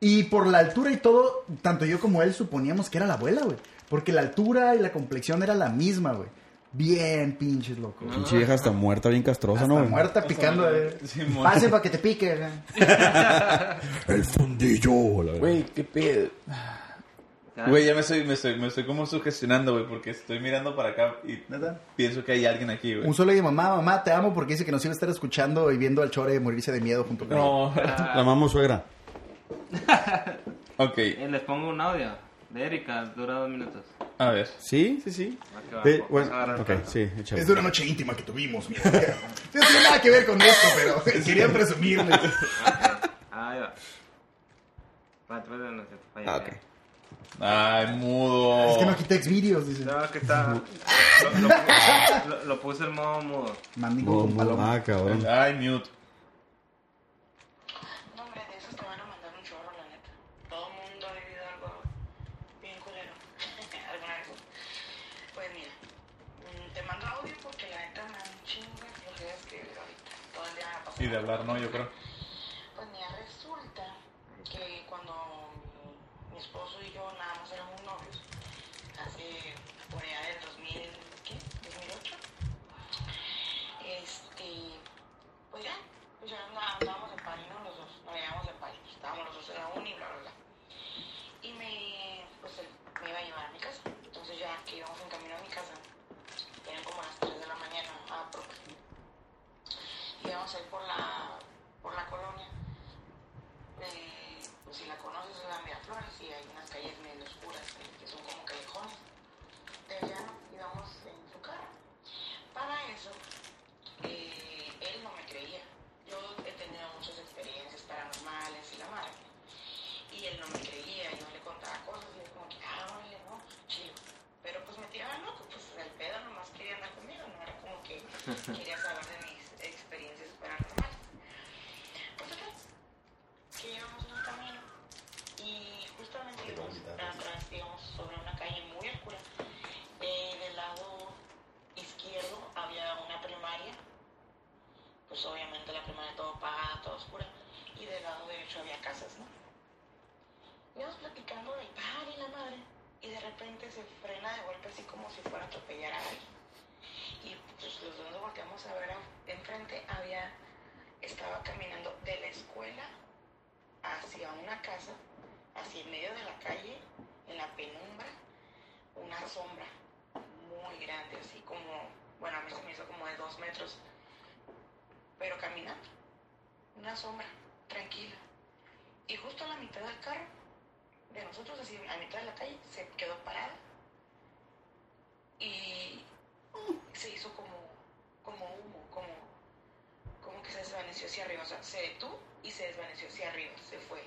Y por la altura y todo, tanto yo como él suponíamos que era la abuela, güey. Porque la altura y la complexión era la misma, güey. Bien pinches, loco. Pinche vieja hasta muerta, bien castrosa, Hasta ¿no? güey? muerta picando. eh. Pase para que te pique. güey. [laughs] El fundillo. la verdad. Güey, qué pedo. Ya. Güey, ya me estoy, me estoy, me estoy como sugestionando, güey, porque estoy mirando para acá y ¿Neta? pienso que hay alguien aquí, güey. Un solo y mamá, mamá, te amo porque dice que nos iba a estar escuchando y viendo al chore morirse de miedo junto con. No. La mamá suegra. ok, Eh, Les pongo un audio de Erika, dura dos minutos. a ver. Sí, sí, sí. Va que va. Eh, bueno, a agarrar ok, tanto. sí. Es de una noche íntima que tuvimos, mira. No tiene nada que ver con esto, pero [laughs] quería presumirle. Ok, Ahí va. Va, después de nosotros. Ah, ok. Ay, mudo. Es que no quité Xvideos, dice. No, que está. Lo, lo lo- lo puse en modo mudo. Mandingo con paloma. Ah, cabrón. Ay, mute. De hablar, no, yo creo. Pues mira, resulta que cuando mi, esposo y yo nada más éramos novios, hace por allá del 2000, ¿qué? 2008. Este, pues ya andá- andábamos en París, ¿no? Los dos, nos veíamos en París, estábamos los dos en la uni, bla, bla, bla. Y me, pues él me iba a llevar a mi casa. Entonces ya que íbamos en camino a mi casa, eran como las 3 de la mañana, a íbamos a ir por la, por la colonia. Eh, pues si la conoces es la Miraflores y hay unas calles medio oscuras eh, que son como callejones. De allá no, íbamos en su carro. Para eso, eh, él no me creía. Yo he tenido muchas experiencias paranormales y la madre. Y él no me creía, yo le contaba cosas y él como que, ah, órale, no, chido. Pero pues me tiraba loco, pues el pedo nomás quería andar conmigo, no era como que [laughs] había casas, ¿no? Íbamos platicando del padre y la madre, y de repente se frena de golpe así como si fuera a atropellar a alguien. Y pues los dos nos volteamos a ver enfrente, había, estaba caminando de la escuela hacia una casa, hacia el medio de la calle, en la penumbra, una sombra muy grande, así como, bueno, a mí se me hizo como de dos metros, pero caminando, una sombra, tranquila. Y justo a la mitad del carro, de nosotros, así, a mitad de la calle, se quedó parada. Y se hizo como, como humo, como, como que se desvaneció hacia arriba. O sea, se detuvo y se desvaneció hacia arriba, se fue.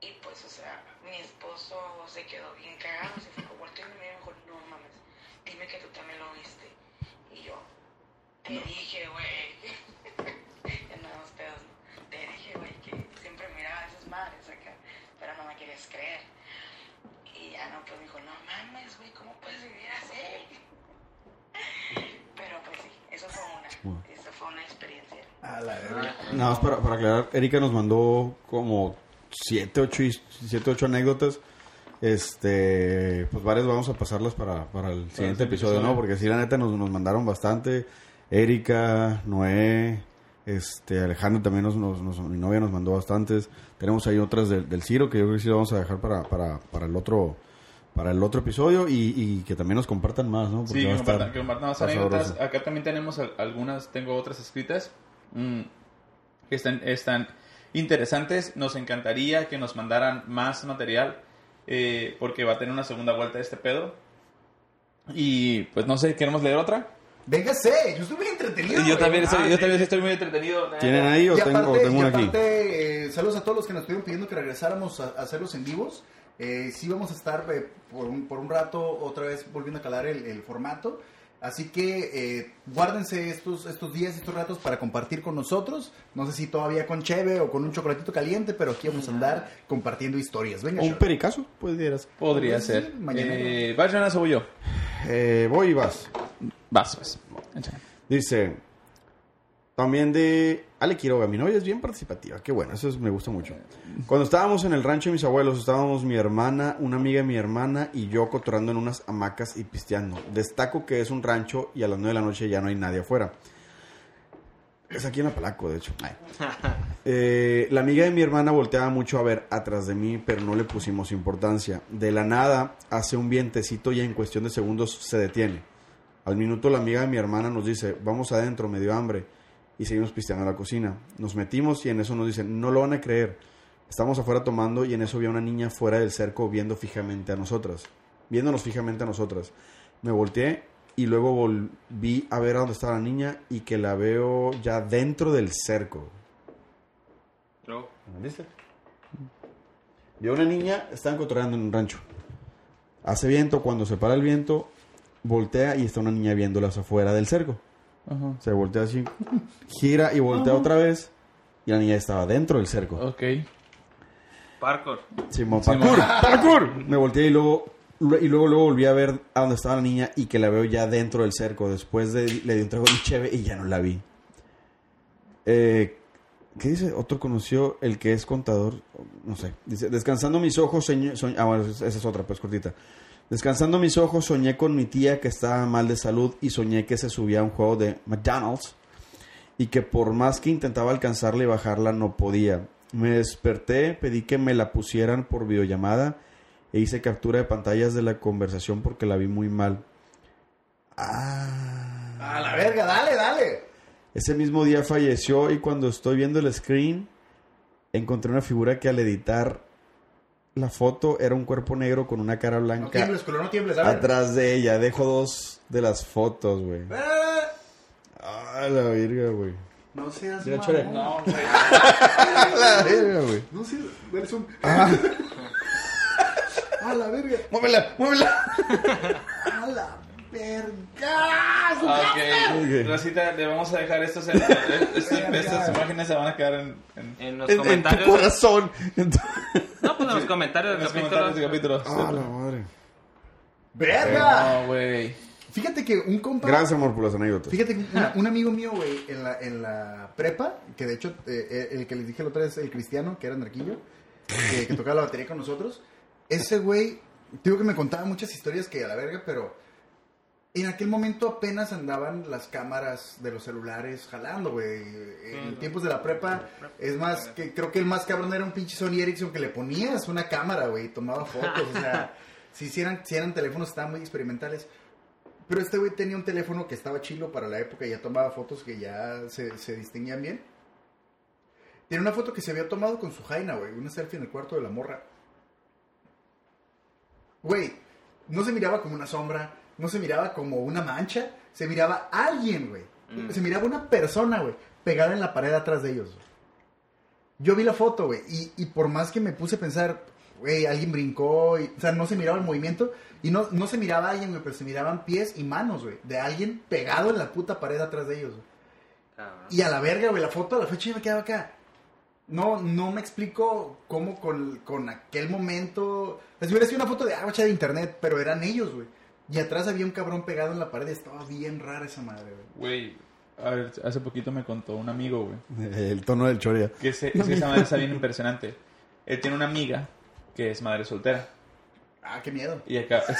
Y pues, o sea, mi esposo se quedó bien cagado, se fue volteó y me dijo, no mames, dime que tú también lo viste. Y yo, te dije, güey. en los pedos, ¿no? Te dije, güey, que siempre miraba a esas madres acá, pero no me querías creer. Y ya no, pues me dijo, no mames, güey, ¿cómo puedes vivir así? [laughs] Pero pues sí, eso fue una, eso fue una experiencia. A la verga. Nada más para, para aclarar, Erika nos mandó como 7, 8, siete, ocho anécdotas. Este, pues varias vamos a pasarlas para, para el siguiente episodio, ¿no? Porque sí, la neta nos, nos mandaron bastante. Erika, Noé, este, Alejandro también nos, nos, nos- mi novia nos mandó bastantes. Tenemos ahí otras del, del Ciro que yo creo que sí lo vamos a dejar para, para, para el otro para el otro episodio y, y que también nos compartan más, ¿no? Sí, que va a compartan, estar- que compartan más anécdotas. Acá también tenemos al- algunas, tengo otras escritas mm, que están, están interesantes. Nos encantaría que nos mandaran más material eh, porque va a tener una segunda vuelta este pedo. Y pues no sé, ¿queremos leer otra? Véngase, yo estoy muy entretenido. yo también, estoy, Ah, yo sí. también estoy muy entretenido. ¿Tienen ahí o Y tengo, aparte, tengo y una aquí? aparte, eh, saludos a todos los que nos estuvieron pidiendo que regresáramos a, a hacerlos en vivos. Eh, sí vamos a estar eh, por, un, por un rato otra vez volviendo a calar el, el formato. Así que eh, guárdense estos, estos días, estos ratos para compartir con nosotros. No sé si todavía con cheve o con un chocolatito caliente, pero aquí vamos a andar compartiendo historias. Venga, ¿O un Short. pericazo? Pues dieras. Podría ser. mañana. Eh, ¿Vas, Jonas, o voy yo? Eh, voy y vas. Vas, pues. Dice, también de Ale Quiroga, mi novia es bien participativa, qué bueno, eso es- me gusta mucho. Cuando estábamos en el rancho de mis abuelos, estábamos mi hermana, una amiga de mi hermana y yo cotorando en unas hamacas y pisteando. Destaco que es un rancho y a las 9 de la noche ya no hay nadie afuera. Es aquí en Apalaco, de hecho. [laughs] Eh, la amiga de mi hermana volteaba mucho a ver atrás de mí, pero no le pusimos importancia. De la nada hace un vientecito y en cuestión de segundos se detiene. Al minuto la amiga de mi hermana nos dice, vamos adentro, me dio hambre. Y seguimos pisteando en la cocina. Nos metimos y en eso nos dicen, no lo van a creer. Estamos afuera tomando y en eso vi a una niña fuera del cerco viendo fijamente a nosotras. Viéndonos fijamente a nosotras. Me volteé y luego volví a ver a dónde estaba la niña y que la veo ya dentro del cerco. Luego, ¿Viste? Vio una niña, estaban cotorreando en un rancho. Hace viento, cuando se para el viento, voltea y está una niña viéndolas afuera del cerco. Ajá. Se voltea así, gira y voltea otra vez. Y la niña estaba dentro del cerco. Ok. Parkour. Simón, Simón. parkour, parkour. Me volteé y luego, y luego, luego volví a ver a dónde estaba la niña y que la veo ya dentro del cerco. Después de, le di un trago de cheve y ya no la vi. Eh, ¿Qué dice? Otro conoció el que es contador. No sé. Dice, descansando mis ojos, soñ- ah, bueno, esa es otra, pues cortita. Descansando mis ojos, soñé con mi tía que estaba mal de salud y soñé que se subía a un juego de McDonald's y que por más que intentaba alcanzarla y bajarla no podía. Me desperté, pedí que me la pusieran por videollamada e hice captura de pantallas de la conversación porque la vi muy mal. Ah. A la verga, dale, dale. Ese mismo día falleció y cuando estoy viendo el screen encontré una figura que al editar la foto era un cuerpo negro con una cara No blanca tiembles, culo, no tiembles, a ver. atrás de ella. Dejo dos de las fotos, güey. Ah, Ah, la verga, güey. No seas Mira, mamón. chore. No, güey. [laughs] La verga, güey. No seas... Zoom. [laughs] Ah. [laughs] A la verga. Muévela, muévela. A la verga. Ok. Ok. Rosita, le vamos a dejar estos, [laughs] estos- estas imágenes se van a quedar en, en, En los En, en tu comentarios. corazón. En tu- no, pues en los comentarios en del los capítulo. comentarios de capítulos. Ah, la madre. Verga. No, güey. Fíjate que un compa... Gracias, amor, por las anécdotas. Fíjate que una- un amigo mío, güey, en la, en la prepa, que de hecho, eh, eh, el que les dije la otra vez, el cristiano, que era narquillo, que, que tocaba la batería con nosotros, ese güey, digo que me contaba muchas historias que a la verga, pero en aquel momento apenas andaban las cámaras de los celulares jalando, güey. En tiempos de la prepa, es más, que creo que el más cabrón era un pinche Sony Ericsson que le ponías una cámara, güey, y tomaba fotos, o sea, [laughs] si hicieran, si eran teléfonos, estaban muy experimentales. Pero este güey tenía un teléfono que estaba chilo para la época y ya tomaba fotos que ya se, se distinguían bien. Tiene una foto que se había tomado con su jaina, güey. Una selfie en el cuarto de la morra. Güey, no se miraba como una sombra, no se miraba como una mancha, se miraba alguien, güey. Se miraba una persona, güey, pegada en la pared atrás de ellos. güey. Yo vi la foto, güey, y, y por más que me puse a pensar, güey, alguien brincó, y, o sea, no se miraba el movimiento, y no, no se miraba alguien, güey, pero se miraban pies y manos, güey, de alguien pegado en la puta pared atrás de ellos. Y a la verga, güey, la foto a la fecha yo me quedaba acá. No, no me explico cómo con, con aquel momento. Les hubiera sido una foto de agua de internet, pero eran ellos, güey. Y atrás había un cabrón pegado en la pared. Estaba bien rara esa madre, güey. Güey, a ver, hace poquito me contó un amigo, güey, El tono del choria. que se, es que esa madre está bien impresionante. Él tiene una amiga que es madre soltera. Ah, qué miedo. Y acá... [laughs]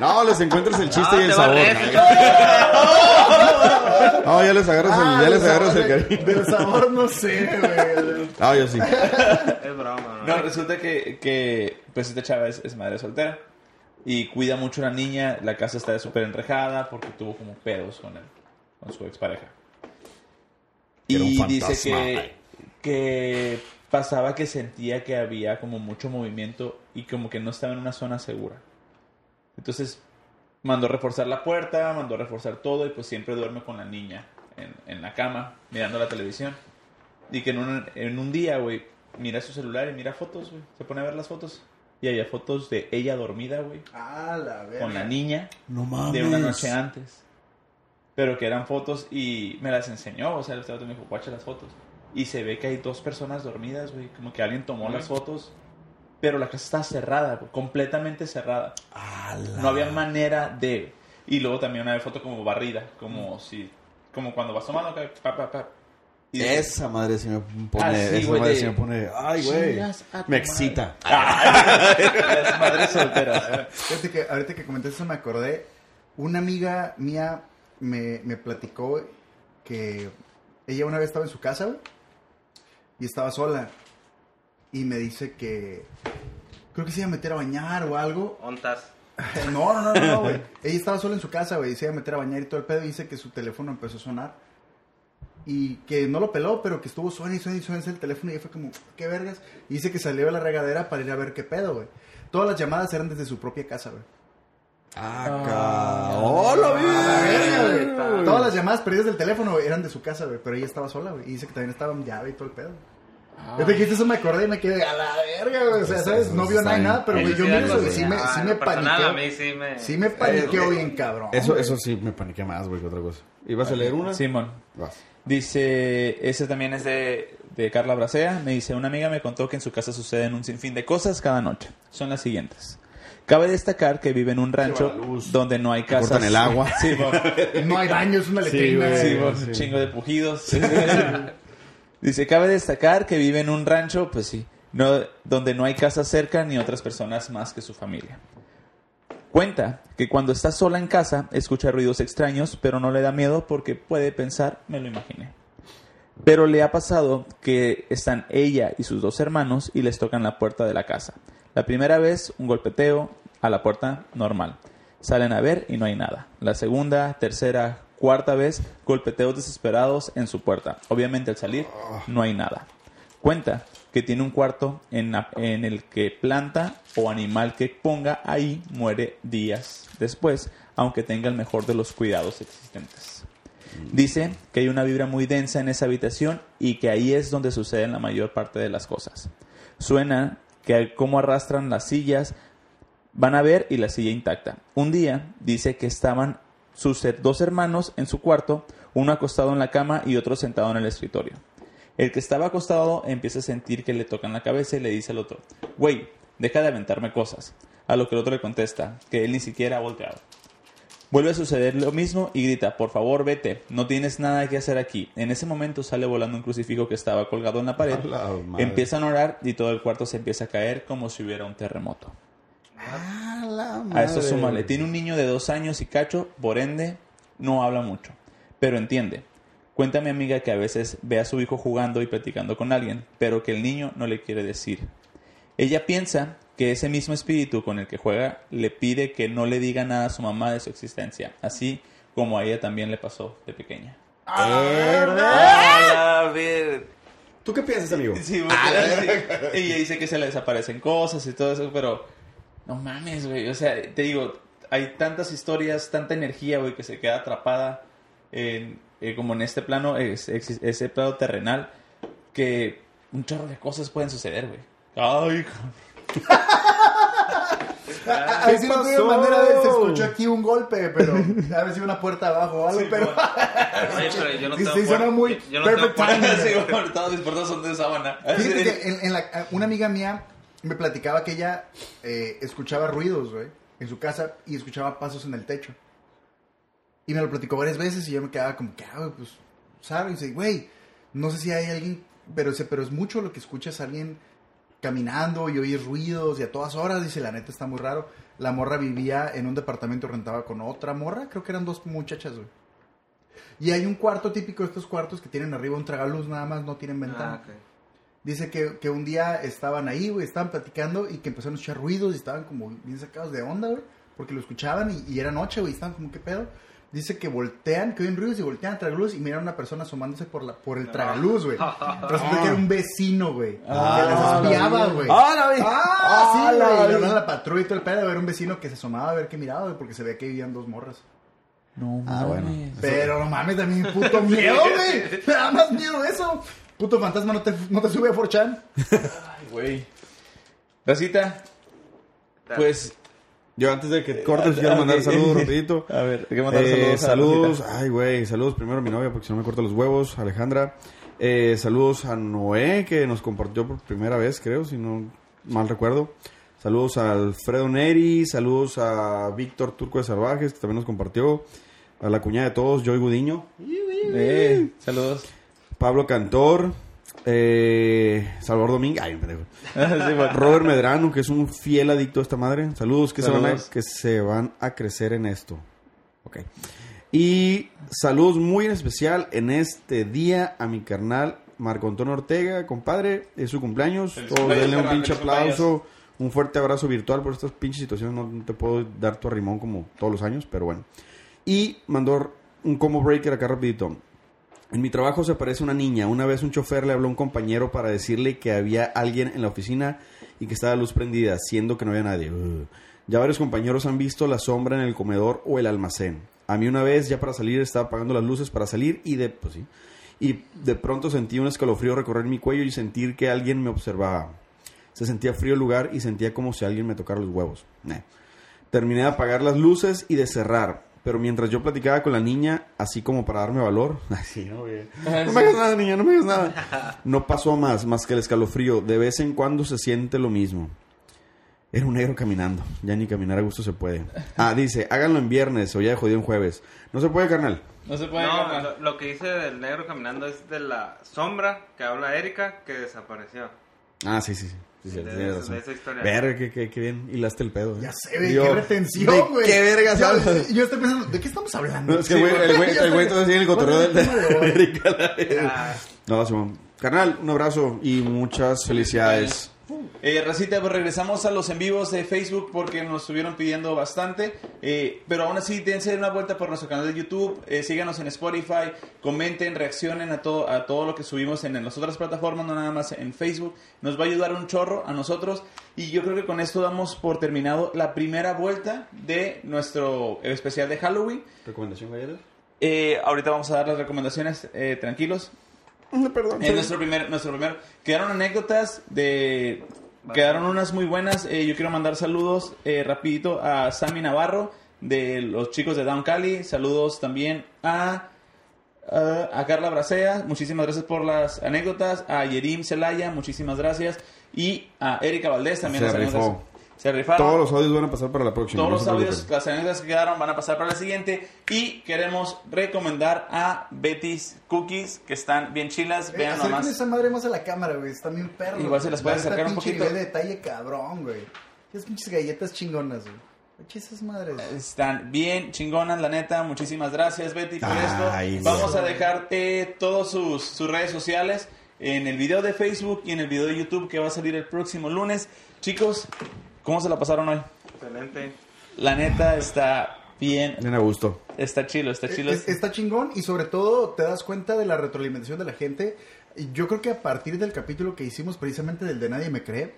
No, les encuentras el chiste Ah, y el sabor. barré. No, ya les agarras el, ya les agarras el del, cariño. del sabor no sé, güey. Ah, yo sí. Es broma, ¿no? No, resulta que, que pues esta chava es, es madre soltera. Y cuida mucho a la niña. La casa está súper enrejada porque tuvo como pedos con él, con su expareja. Era Y dice que, que pasaba que sentía que había como mucho movimiento y como que no estaba en una zona segura. Entonces mandó reforzar la puerta, mandó reforzar todo y pues siempre duerme con la niña en, en la cama mirando la televisión. Y que en un, en un día, güey, mira su celular y mira fotos, güey. Se pone a ver las fotos. Y había fotos de ella dormida, güey, Ah, la verga. con la niña No mames. de una noche antes. Pero que eran fotos y me las enseñó. O sea, el vato me dijo, guacha las fotos. Y se ve que hay dos personas dormidas, güey. Como que alguien tomó las fotos. Pero la casa está cerrada, güey, completamente cerrada. No había manera de. Y luego también una foto como barrida, como si. Como cuando vas tomando. que pa, pa, pa. Y Esa madre sí me pone. Ah, sí, esa madre de- sí me pone. Ay, güey. "Chingas a tu Me madre". excita. Las madres solteras. Fíjate que ahorita que comentaste eso me acordé. Una amiga mía me, me platicó que ella una vez estaba en su casa, güey, y estaba sola. Y me dice que creo que se iba a meter a bañar o algo. Ontas. No, [laughs] no, no, no, no, güey. Ella estaba sola en su casa, güey, y se iba a meter a bañar y todo el pedo. Y dice que su teléfono empezó a sonar. Y que no lo peló, pero que estuvo suena y suena y suena el teléfono. Y ella fue como, ¿qué vergas? Y dice que salió de la regadera para ir a ver qué pedo, güey. Todas las llamadas eran desde su propia casa, güey. Ah, ca- ¡Hola, verga, güey. bien! Todas las llamadas perdidas del teléfono güey, eran de su casa, güey. Pero ella estaba sola, güey. Y dice que también estaba en llave y todo el pedo. Eso me acordé y me quedé a la verga, güey. O sea, ¿sabes? No vio nada y nada, pero güey, yo Sí, miro eso y sí me, Ah, sí me paniqueo. a mí sí me... Sí me paniqueo bien, cabrón. Eso, güey. eso sí me paniqué más, güey, que otra cosa. ¿Ibas a leer una? Simón. Vas. Dice, ese también es de, de Carla Bracea. Me dice, una amiga me contó que en su casa suceden un sinfín de cosas cada noche. Son las siguientes. Cabe destacar que vive en un rancho donde no hay casas. cortan el agua. [laughs] Sí. No hay baño, es una letrina. Sí, güey. un chingo de pujidos. [laughs] Dice, cabe destacar que vive en un rancho, pues sí, no, donde no hay casa cerca ni otras personas más que su familia. Cuenta que cuando está sola en casa escucha ruidos extraños, pero no le da miedo porque puede pensar, me lo imaginé. Pero le ha pasado que están ella y sus dos hermanos y les tocan la puerta de la casa. La primera vez, un golpeteo a la puerta normal. Salen a ver y no hay nada. La segunda, tercera, cuarta vez, golpeteos desesperados en su puerta. Obviamente al salir, no hay nada. Cuenta que tiene un cuarto en, en el que planta o animal que ponga ahí muere días después, aunque tenga el mejor de los cuidados existentes. Dice que hay una vibra muy densa en esa habitación y que ahí es donde suceden la mayor parte de las cosas. Suena que cómo arrastran las sillas, van a ver y la silla intacta. Un día dice que estaban sus dos hermanos en su cuarto, uno acostado en la cama y otro sentado en el escritorio. El que estaba acostado empieza a sentir que le tocan la cabeza y le dice al otro, güey, deja de aventarme cosas. A lo que el otro le contesta, que él ni siquiera ha volteado. Vuelve a suceder lo mismo y grita, por favor vete, no tienes nada que hacer aquí. En ese momento sale volando un crucifijo que estaba colgado en la pared, la madre. empiezan a orar y todo el cuarto se empieza a caer como si hubiera un terremoto. A la A eso madre, súmale, tiene un niño de dos años y cacho, por ende, no habla mucho, pero entiende. Cuenta mi amiga que a veces ve a su hijo jugando y platicando con alguien, pero que el niño no le quiere decir. Ella piensa que ese mismo espíritu con el que juega le pide que no le diga nada a su mamá de su existencia, así como a ella también le pasó de pequeña. Ah, ver. ¿Tú qué piensas, amigo? Sí, [laughs] porque- sí. Ella dice que se le desaparecen cosas y todo eso, pero no mames, güey. O sea, te digo, hay tantas historias, tanta energía, güey, que se queda atrapada en, eh, como en este plano, es, ese plano terrenal, que un chorro de cosas pueden suceder, güey. Ay, hijo. [laughs] A ver si no manera de se escuchó aquí un golpe, pero a ver si una puerta abajo o algo, pero [laughs] Oye, pero yo no Sí, tengo sí, suena muy yo no perfect timing. [laughs] Sí, todos mis puertas son de sábana. fíjate que en, en la- una amiga mía me platicaba que ella eh, escuchaba ruidos, güey, en su casa y escuchaba pasos en el techo. Y me lo platicó varias veces y yo me quedaba como que, ah, pues, ¿sabes? Y dice, güey, no sé si hay alguien, pero, dice, pero es mucho lo que escuchas a alguien caminando y oyes ruidos y a todas horas, dice, la neta está muy raro. La morra vivía en un departamento, rentaba con otra morra, creo que eran dos muchachas, güey. Y hay un cuarto típico de estos cuartos que tienen arriba un tragaluz nada más, no tienen ventana. Ah. Dice que, que un día estaban ahí, güey, estaban platicando y que empezaron a escuchar ruidos y estaban como bien sacados de onda, güey, porque lo escuchaban y, y era noche, güey, y estaban como, ¿qué pedo? Dice que voltean, que oyen ruidos y voltean a tragaluz y miran a una persona asomándose por, la, por el tragaluz, güey. Resulta que era un vecino, güey, Ah, que les espiaba, güey. ¡Ah, la vi! Ah, sí, ¡Ah, la güey. Y vi! le hablaron a la patrulla y todo el pedo. Era un vecino que se asomaba a ver qué miraba, güey, porque se veía que vivían dos morras. No Ah, bueno. mames. Pero no mames, también puto [laughs] miedo, güey. Me da más miedo eso. Puto fantasma no te, no te sube a 4chan. Ay, güey. Racita, pues Yo antes de que cortes quiero mandar [laughs] saludos rapidito. A ver, hay que mandar Eh, saludos saludos, ay güey, saludos primero a mi novia porque si no me corta los huevos, Alejandra. Eh, saludos a Noé que nos compartió por primera vez, creo, si no mal recuerdo. Saludos a Alfredo Neri, saludos a Víctor Turco de Salvajes que también nos compartió. A la cuñada de todos, Joy Gudiño. Eh, saludos. Pablo Cantor. Eh, Salvador Domínguez. Ay, pendejo. [laughs] Robert Medrano, que es un fiel adicto a esta madre. Saludos que, Se, van Saludos. a, que se van a crecer en esto. Ok. Y saludos muy en especial en este día a mi carnal Marco Antonio Ortega, compadre. Es su cumpleaños. Todos denle un pinche aplauso. Un fuerte abrazo virtual por estas pinches situaciones. No, no te puedo dar tu arrimón como todos los años, pero bueno. Y mandó un combo breaker acá rapidito. En mi trabajo se aparece una niña. Una vez un chofer le habló a un compañero para decirle que había alguien en la oficina y que estaba la luz prendida, siendo que no había nadie. Ugh. Ya varios compañeros han visto la sombra en el comedor o el almacén. A mí una vez, ya para salir, estaba apagando las luces para salir y de... Pues sí. y de pronto sentí un escalofrío recorrer mi cuello y sentir que alguien me observaba. Se sentía frío el lugar y sentía como si alguien me tocara los huevos. Terminé de apagar las luces y de cerrar. Pero mientras yo platicaba con la niña, así como para darme valor, [laughs] así, no, güey. no me hagas [laughs] nada, niña, no me hagas nada. No pasó más, más que el escalofrío. De vez en cuando se siente lo mismo. Era un negro caminando. Ya ni caminar a gusto se puede. Ah, dice, háganlo en viernes o ya de jodido en jueves. No se puede, carnal. No se puede No, carnal. lo, lo que dice del negro caminando es de la sombra que habla Erika que desapareció. Ah, sí, sí, sí. Sí, sí, De- razón. de esa historia. Verga, qué, qué, qué bien hilaste el pedo. ¿eh? Ya sé, güey, Yo, qué ¿de retención, güey. ¿Qué verga Yo- sabes? Yo, estoy pensando, ¿de qué estamos hablando? No, es que güey, el güey, Yo el güey estoy- entonces tiene el cotorreo ¿Cuál del de? América. Ah, No, Simón. Carnal, un abrazo y muchas felicidades. Eh, Racita, pues regresamos a los en vivos de Facebook porque nos estuvieron pidiendo bastante. Eh, pero aún así, dense una vuelta por nuestro canal de YouTube. eh, síganos en Spotify. Comenten, reaccionen a todo, a todo lo que subimos en, en las otras plataformas, no nada más en Facebook. Nos va a ayudar un chorro a nosotros. Y yo creo que con esto damos por terminado la primera vuelta de nuestro especial de Halloween. ¿Recomendación, galletas? Eh, ahorita vamos a dar las recomendaciones, eh, [laughs] Perdón. En nuestro primer, nuestro primer, quedaron anécdotas de, quedaron unas muy buenas. Eh, yo quiero mandar saludos eh, rapidito a Sammy Navarro de los chicos de Down Cali. Saludos también a a, a Carla Bracea, muchísimas gracias por las anécdotas. A Yerim Celaya, muchísimas gracias. Y a Erika Valdés también. Se las rifó. Se rifaron. Todos los audios van a pasar para la próxima. Todos no los audios, las anécdotas que quedaron van a pasar para la siguiente. Y queremos recomendar a Betty's Cookies, que están bien chilas. Eh, Vean nomás. esa madre más a la cámara, güey. Está bien perro. Igual se las pueden acercar un poquito. de detalle cabrón, güey. Esas pinches galletas chingonas, güey. Esas madres. Están bien chingonas, la neta. Muchísimas gracias, Betty, por Ay, esto. Vamos a dejarte todas sus, sus redes sociales en el video de Facebook y en el video de YouTube que va a salir el próximo lunes. Chicos, ¿cómo se la pasaron hoy? excelente. La neta está bien. Bien a gusto. Está chilo, está chilo. Es- está chingón y sobre todo te das cuenta de la retroalimentación de la gente. Yo creo que a partir del capítulo que hicimos precisamente del de Nadie Me Cree,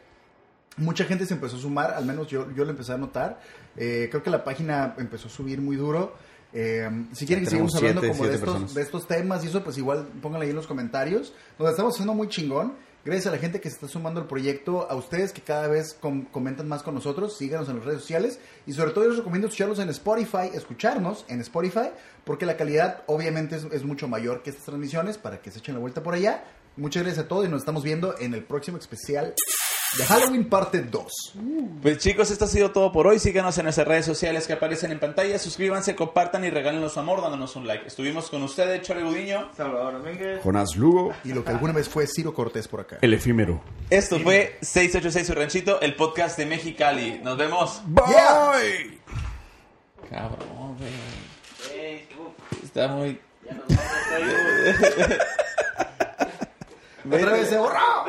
mucha gente se empezó a sumar, al menos yo, yo lo empecé a notar. Eh, creo que la página empezó a subir muy duro. Eh, si quieren que sigamos hablando siete, como de siete estos, personas. de estos temas y eso, pues igual pónganlo ahí en los comentarios. Nos estamos haciendo muy chingón. Gracias a la gente que se está sumando al proyecto, a ustedes que cada vez com- comentan más con nosotros, síganos en las redes sociales y sobre todo yo les recomiendo escucharlos en Spotify, escucharnos en Spotify, porque la calidad obviamente es, es mucho mayor que estas transmisiones para que se echen la vuelta por allá. Muchas gracias a todos y nos estamos viendo en el próximo especial de Halloween parte 2. Pues chicos, esto ha sido todo por hoy. Síganos en nuestras redes sociales que aparecen en pantalla. Suscríbanse, compartan y regálenos su amor dándonos un like. Estuvimos con ustedes, Chore Gudiño. Salvador Domínguez. Jonás Lugo, Y lo que alguna vez fue Ciro Cortés por acá. el efímero. Esto fue 686 Su Ranchito, el podcast de Mexicali. Nos vemos. Bye. Cabrón, güey. Está muy... [laughs] Otra vez se borró.